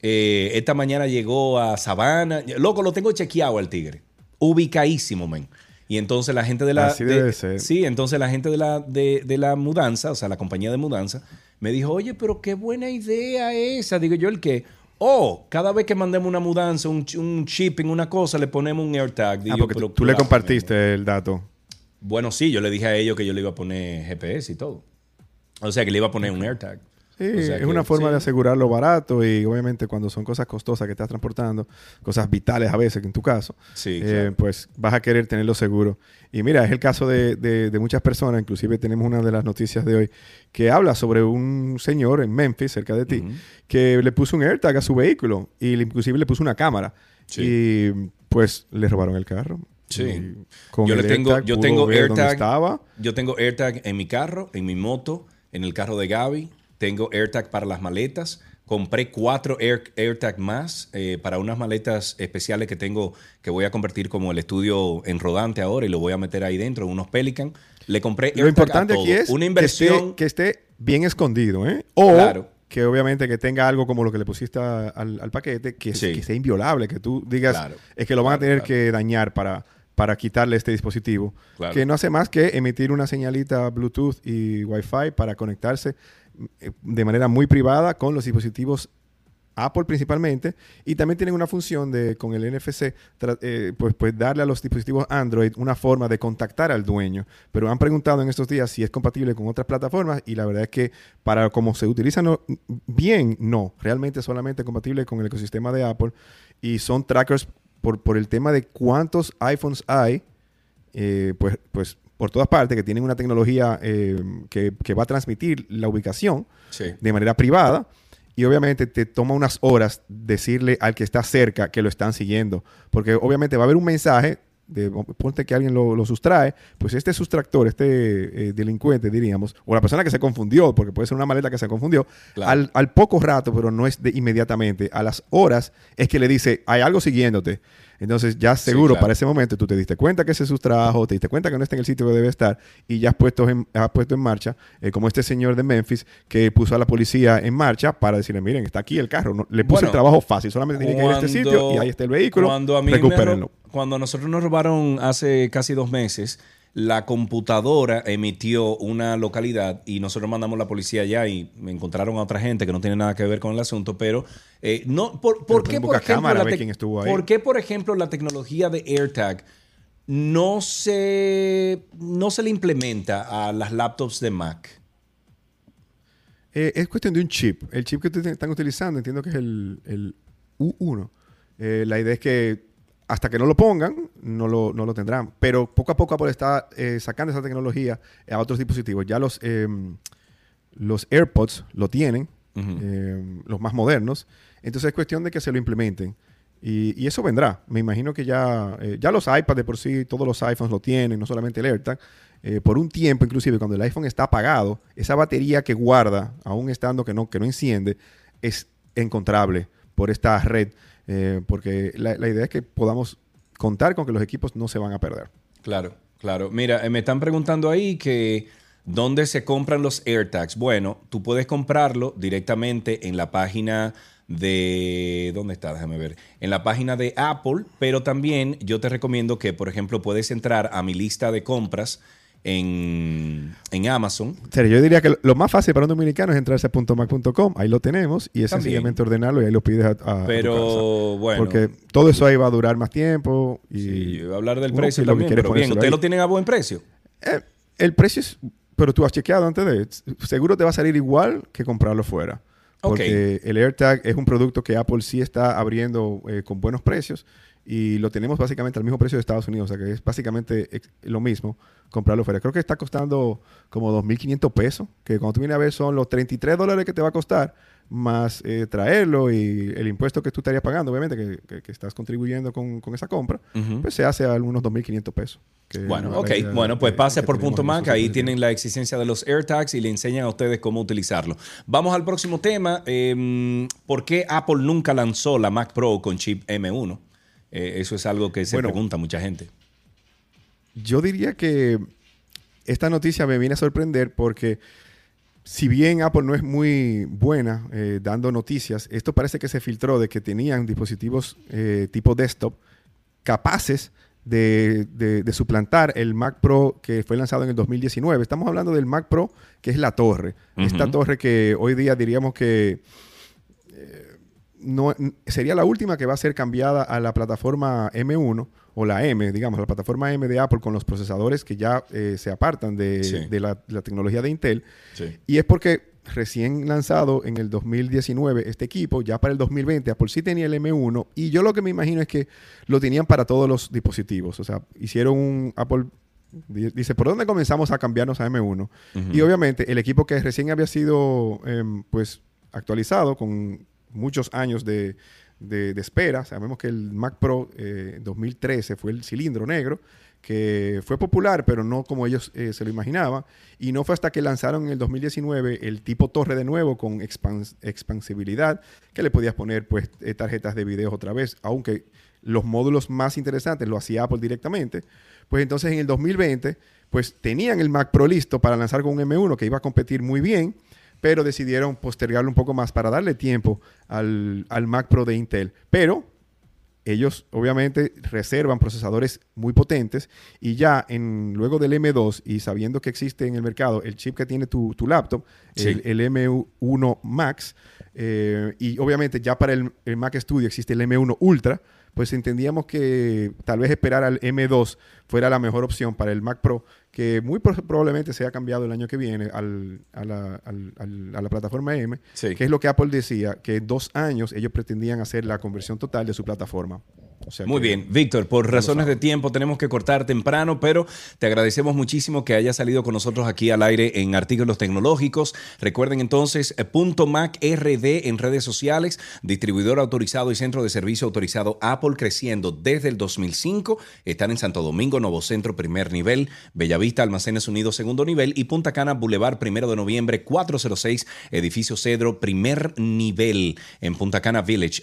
Eh, esta mañana llegó a Sabana. Loco, lo tengo chequeado al tigre. Ubicadísimo, men. Y entonces la gente de la. Así de- debe ser. Sí, entonces la gente de la, de, de la mudanza, o sea, la compañía de mudanza, me dijo, oye, pero qué buena idea esa. Digo yo, el que. Oh, cada vez que mandemos una mudanza, un, un shipping, una cosa, le ponemos un AirTag. Digo Ah, porque pero tú, le compartiste el dato. Bueno, sí, yo le dije a ellos que yo le iba a poner GPS y todo. O sea, que le iba a poner un AirTag. Sí, O sea es que, una forma sí. de asegurarlo barato y obviamente cuando son cosas costosas que estás transportando, cosas vitales a veces, en tu caso, Sí, eh, claro. pues vas a querer tenerlo seguro. Y mira, es el caso de, de- de muchas personas, inclusive tenemos una de las noticias de hoy que habla sobre un señor en Memphis, cerca de ti, que le puso un AirTag a su vehículo y le- inclusive le puso una cámara. Y pues le robaron el carro. Sí. Con yo le tengo, AirTag yo tengo AirTag. estaba. Yo tengo AirTag en mi carro, en mi moto, en el carro de Gaby. Tengo AirTag para las maletas. Compré cuatro Air- AirTag más eh, para unas maletas especiales que tengo que voy a convertir como el estudio en rodante ahora y lo voy a meter ahí dentro, unos Pelican. Le compré Lo importante a aquí es una que inversión. esté, que esté bien escondido, ¿eh? O Claro. que obviamente que tenga algo como lo que le pusiste al, al paquete, que, Sí. que sea inviolable, que tú digas, Claro. es que lo van a tener que dañar para, para quitarle este dispositivo, que no hace más que emitir una señalita Bluetooth y Wi-Fi para conectarse de manera muy privada con los dispositivos Apple principalmente, y también tienen una función de con el NFC, eh, pues, pues darle a los dispositivos Android una forma de contactar al dueño. Pero han preguntado en estos días si es compatible con otras plataformas y la verdad es que para como se utiliza no- bien, no, realmente solamente compatible con el ecosistema de Apple y son trackers por, por el tema de cuántos iPhones hay eh, pues, pues por todas partes, que tienen una tecnología eh, que, que va a transmitir la ubicación Sí. de manera privada. Y obviamente te toma unas horas decirle al que está cerca que lo están siguiendo. Porque obviamente va a haber un mensaje, de, ponte que alguien lo, lo sustrae, pues este sustractor, este eh, delincuente, diríamos, o la persona que se confundió, porque puede ser una maleta que se confundió, Claro. al, al poco rato, pero no es de inmediatamente, a las horas es que le dice, hay algo siguiéndote. Entonces ya seguro claro. para ese momento tú te diste cuenta que se sustrajo, te diste cuenta que no está en el sitio que debe estar y ya has puesto en, has puesto en marcha, eh, como este señor de Memphis que puso a la policía en marcha para decirle, miren, está aquí el carro. No- le puse Bueno, el trabajo fácil, solamente tiene que ir a este sitio y ahí está el vehículo, Cuando a mí recupérenlo. cuando a nosotros nos robaron hace casi dos meses, la computadora emitió una localidad y nosotros mandamos la policía allá y me encontraron a otra gente que no tiene nada que ver con el asunto, pero eh, no, ¿por, por Pero qué, por ejemplo, la ve tec- quién estuvo ahí. por qué, por ejemplo, la tecnología de AirTag no se, no se le implementa a las laptops de Mac? Eh, es cuestión de un chip. El chip que ustedes están utilizando, entiendo que es el, el U1. Eh, la idea es que hasta que no lo pongan, no lo, no lo tendrán. Pero poco a poco Apple está eh, sacando esa tecnología a otros dispositivos. Ya los, eh, los AirPods lo tienen, eh, los más modernos. Entonces es cuestión de que se lo implementen. Y, y eso vendrá. Me imagino que ya, eh, ya los iPads de por sí, todos los iPhones lo tienen, no solamente el AirTag. Eh, por un tiempo, inclusive, cuando el iPhone está apagado, esa batería que guarda, aún estando que no, que no enciende, es encontrable por esta red. Eh, porque la, la idea es que podamos contar con que los equipos no se van a perder. Claro, claro. Mira, eh, me están preguntando ahí que dónde se compran los AirTags. Bueno, tú puedes comprarlo directamente en la página de... ¿Dónde está? Déjame ver. En la página de Apple, pero también yo te recomiendo que, por ejemplo, puedes entrar a mi lista de compras en, en Amazon. Serio, yo diría que lo- más fácil para un dominicano es entrarse a .mac.com, ahí lo tenemos, y es También. sencillamente ordenarlo y ahí lo pides a, a- a tu Pero, casa. bueno. Porque todo eso ahí va a durar más tiempo. Y Yo iba a hablar del precio también, pero bien, ¿ustedes lo tienen a buen precio? Eh, el precio es, pero tú has chequeado antes de, seguro te va a salir igual que comprarlo fuera. Porque el AirTag es un producto que Apple sí está abriendo eh, con buenos precios y lo tenemos básicamente al mismo precio de Estados Unidos, o sea que es básicamente lo mismo comprarlo fuera. Creo que está costando como 2.500 pesos, que cuando tú vienes a ver son los 33 dólares que te va a costar, más eh, traerlo y el impuesto que tú estarías pagando, obviamente, que, que- que estás contribuyendo con, con esa compra, pues se hace a algunos 2.500 pesos. Bueno, no ok. Bueno, pues pase por Punto Mac. Ahí tienen la existencia de los AirTags y le enseñan a ustedes cómo utilizarlo. Vamos al próximo tema. Eh, ¿Por qué Apple nunca lanzó la Mac Pro con chip M1? Eh, eso es algo que se Bueno. pregunta mucha gente. Yo diría que esta noticia me viene a sorprender porque si bien Apple no es muy buena eh, dando noticias, esto parece que se filtró de que tenían dispositivos eh, tipo desktop capaces de, de- de suplantar el Mac Pro que fue lanzado en el 2019. Estamos hablando del Mac Pro, que es la torre. Esta torre que hoy día diríamos que no, sería la última que va a ser cambiada a la plataforma M1 o la M, digamos, la plataforma M de Apple con los procesadores que ya eh, se apartan de, Sí. de la, la tecnología de Intel. Sí. Y es porque recién lanzado en el 2019 este equipo, ya para el 2020 Apple sí tenía el M1 y yo lo que me imagino es que lo tenían para todos los dispositivos. O sea, hicieron un Apple... di- Dice, ¿por dónde comenzamos a cambiarnos a M1? Y obviamente el equipo que recién había sido em, pues actualizado con muchos años de, espera. Sabemos que el Mac Pro eh, 2013 fue el cilindro negro, que fue popular, pero no como ellos eh, se lo imaginaban. Y no fue hasta que lanzaron en el 2019 el tipo torre de nuevo con expans- expansibilidad, que le podías poner pues eh, tarjetas de video otra vez, aunque los módulos más interesantes lo hacía Apple directamente. Pues entonces en el 2020, pues tenían el Mac Pro listo para lanzar con un M1 que iba a competir muy bien, pero decidieron postergarlo un poco más para darle tiempo al, al Mac Pro de Intel. Pero ellos obviamente reservan procesadores muy potentes y ya en, luego del M2 y sabiendo que existe en el mercado el chip que tiene tu, tu laptop, Sí. el, el M1 Max, eh, y obviamente ya para el, el Mac Studio existe el M1 Ultra, pues entendíamos que tal vez esperar al M2 fuera la mejor opción para el Mac Pro, que muy pro- probablemente sea cambiado el año que viene al- a, la, al- al- a la plataforma M, Sí. que es lo que Apple decía, que en dos años ellos pretendían hacer la conversión total de su plataforma. O sea Muy que- bien, Víctor, por razones de tiempo tenemos que cortar temprano, pero te agradecemos muchísimo que hayas salido con nosotros aquí al aire en Artículos Tecnológicos. Recuerden entonces, eh, punto Mac RD en redes sociales, distribuidor autorizado y centro de servicio autorizado Apple creciendo desde el 2005. Están en Santo Domingo, Nuevo Centro, primer nivel, Bellavista, Almacenes Unidos, segundo nivel y Punta Cana, Boulevard, primero de noviembre, 406, edificio Cedro, primer nivel en Punta Cana Village,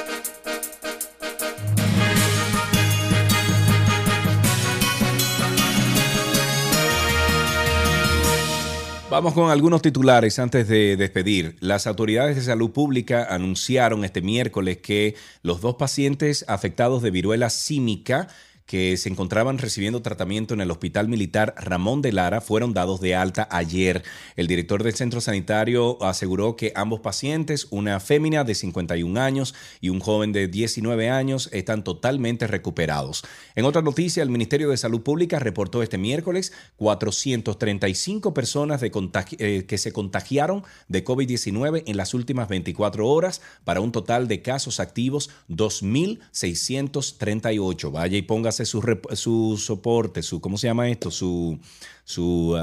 Vamos con algunos titulares antes de despedir. Las autoridades de salud pública anunciaron este miércoles que los dos pacientes afectados de viruela símica que se encontraban recibiendo tratamiento en el Hospital Militar Ramón de Lara fueron dados de alta ayer. El director del centro sanitario aseguró que ambos pacientes, una fémina de 51 años y un joven de 19 años, están totalmente recuperados. En otra noticia, el Ministerio de Salud Pública reportó este miércoles 435 personas eh, que se contagiaron de COVID-19 en las últimas 24 horas para un total de casos activos 2.638. Vaya y póngase su, su soporte, su, ¿cómo se llama esto? Su, su,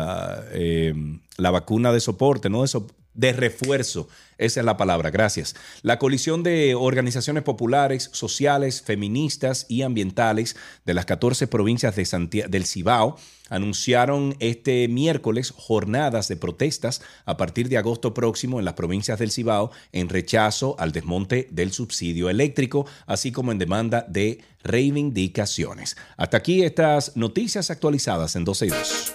eh, la vacuna de soporte, ¿no? De, de refuerzo. Esa es la palabra, gracias. La coalición de organizaciones populares, sociales, feministas y ambientales de las 14 provincias de del Cibao anunciaron este miércoles jornadas de protestas a partir de agosto próximo en las provincias del Cibao en rechazo al desmonte del subsidio eléctrico, así como en demanda de reivindicaciones. Hasta aquí estas noticias actualizadas en 12 y 2.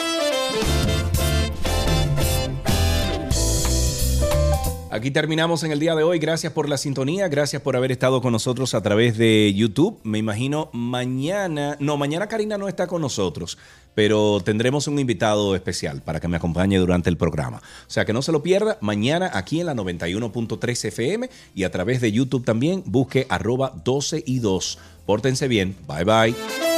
Aquí terminamos en el día de hoy. Gracias por la sintonía, gracias por haber estado con nosotros a través de YouTube. Me imagino mañana, no, mañana Karina no está con nosotros, pero tendremos un invitado especial para que me acompañe durante el programa. O sea que no se lo pierda, mañana aquí en la 91.3 FM y a través de YouTube también busque arroba 12 y 2. Pórtense bien, bye bye.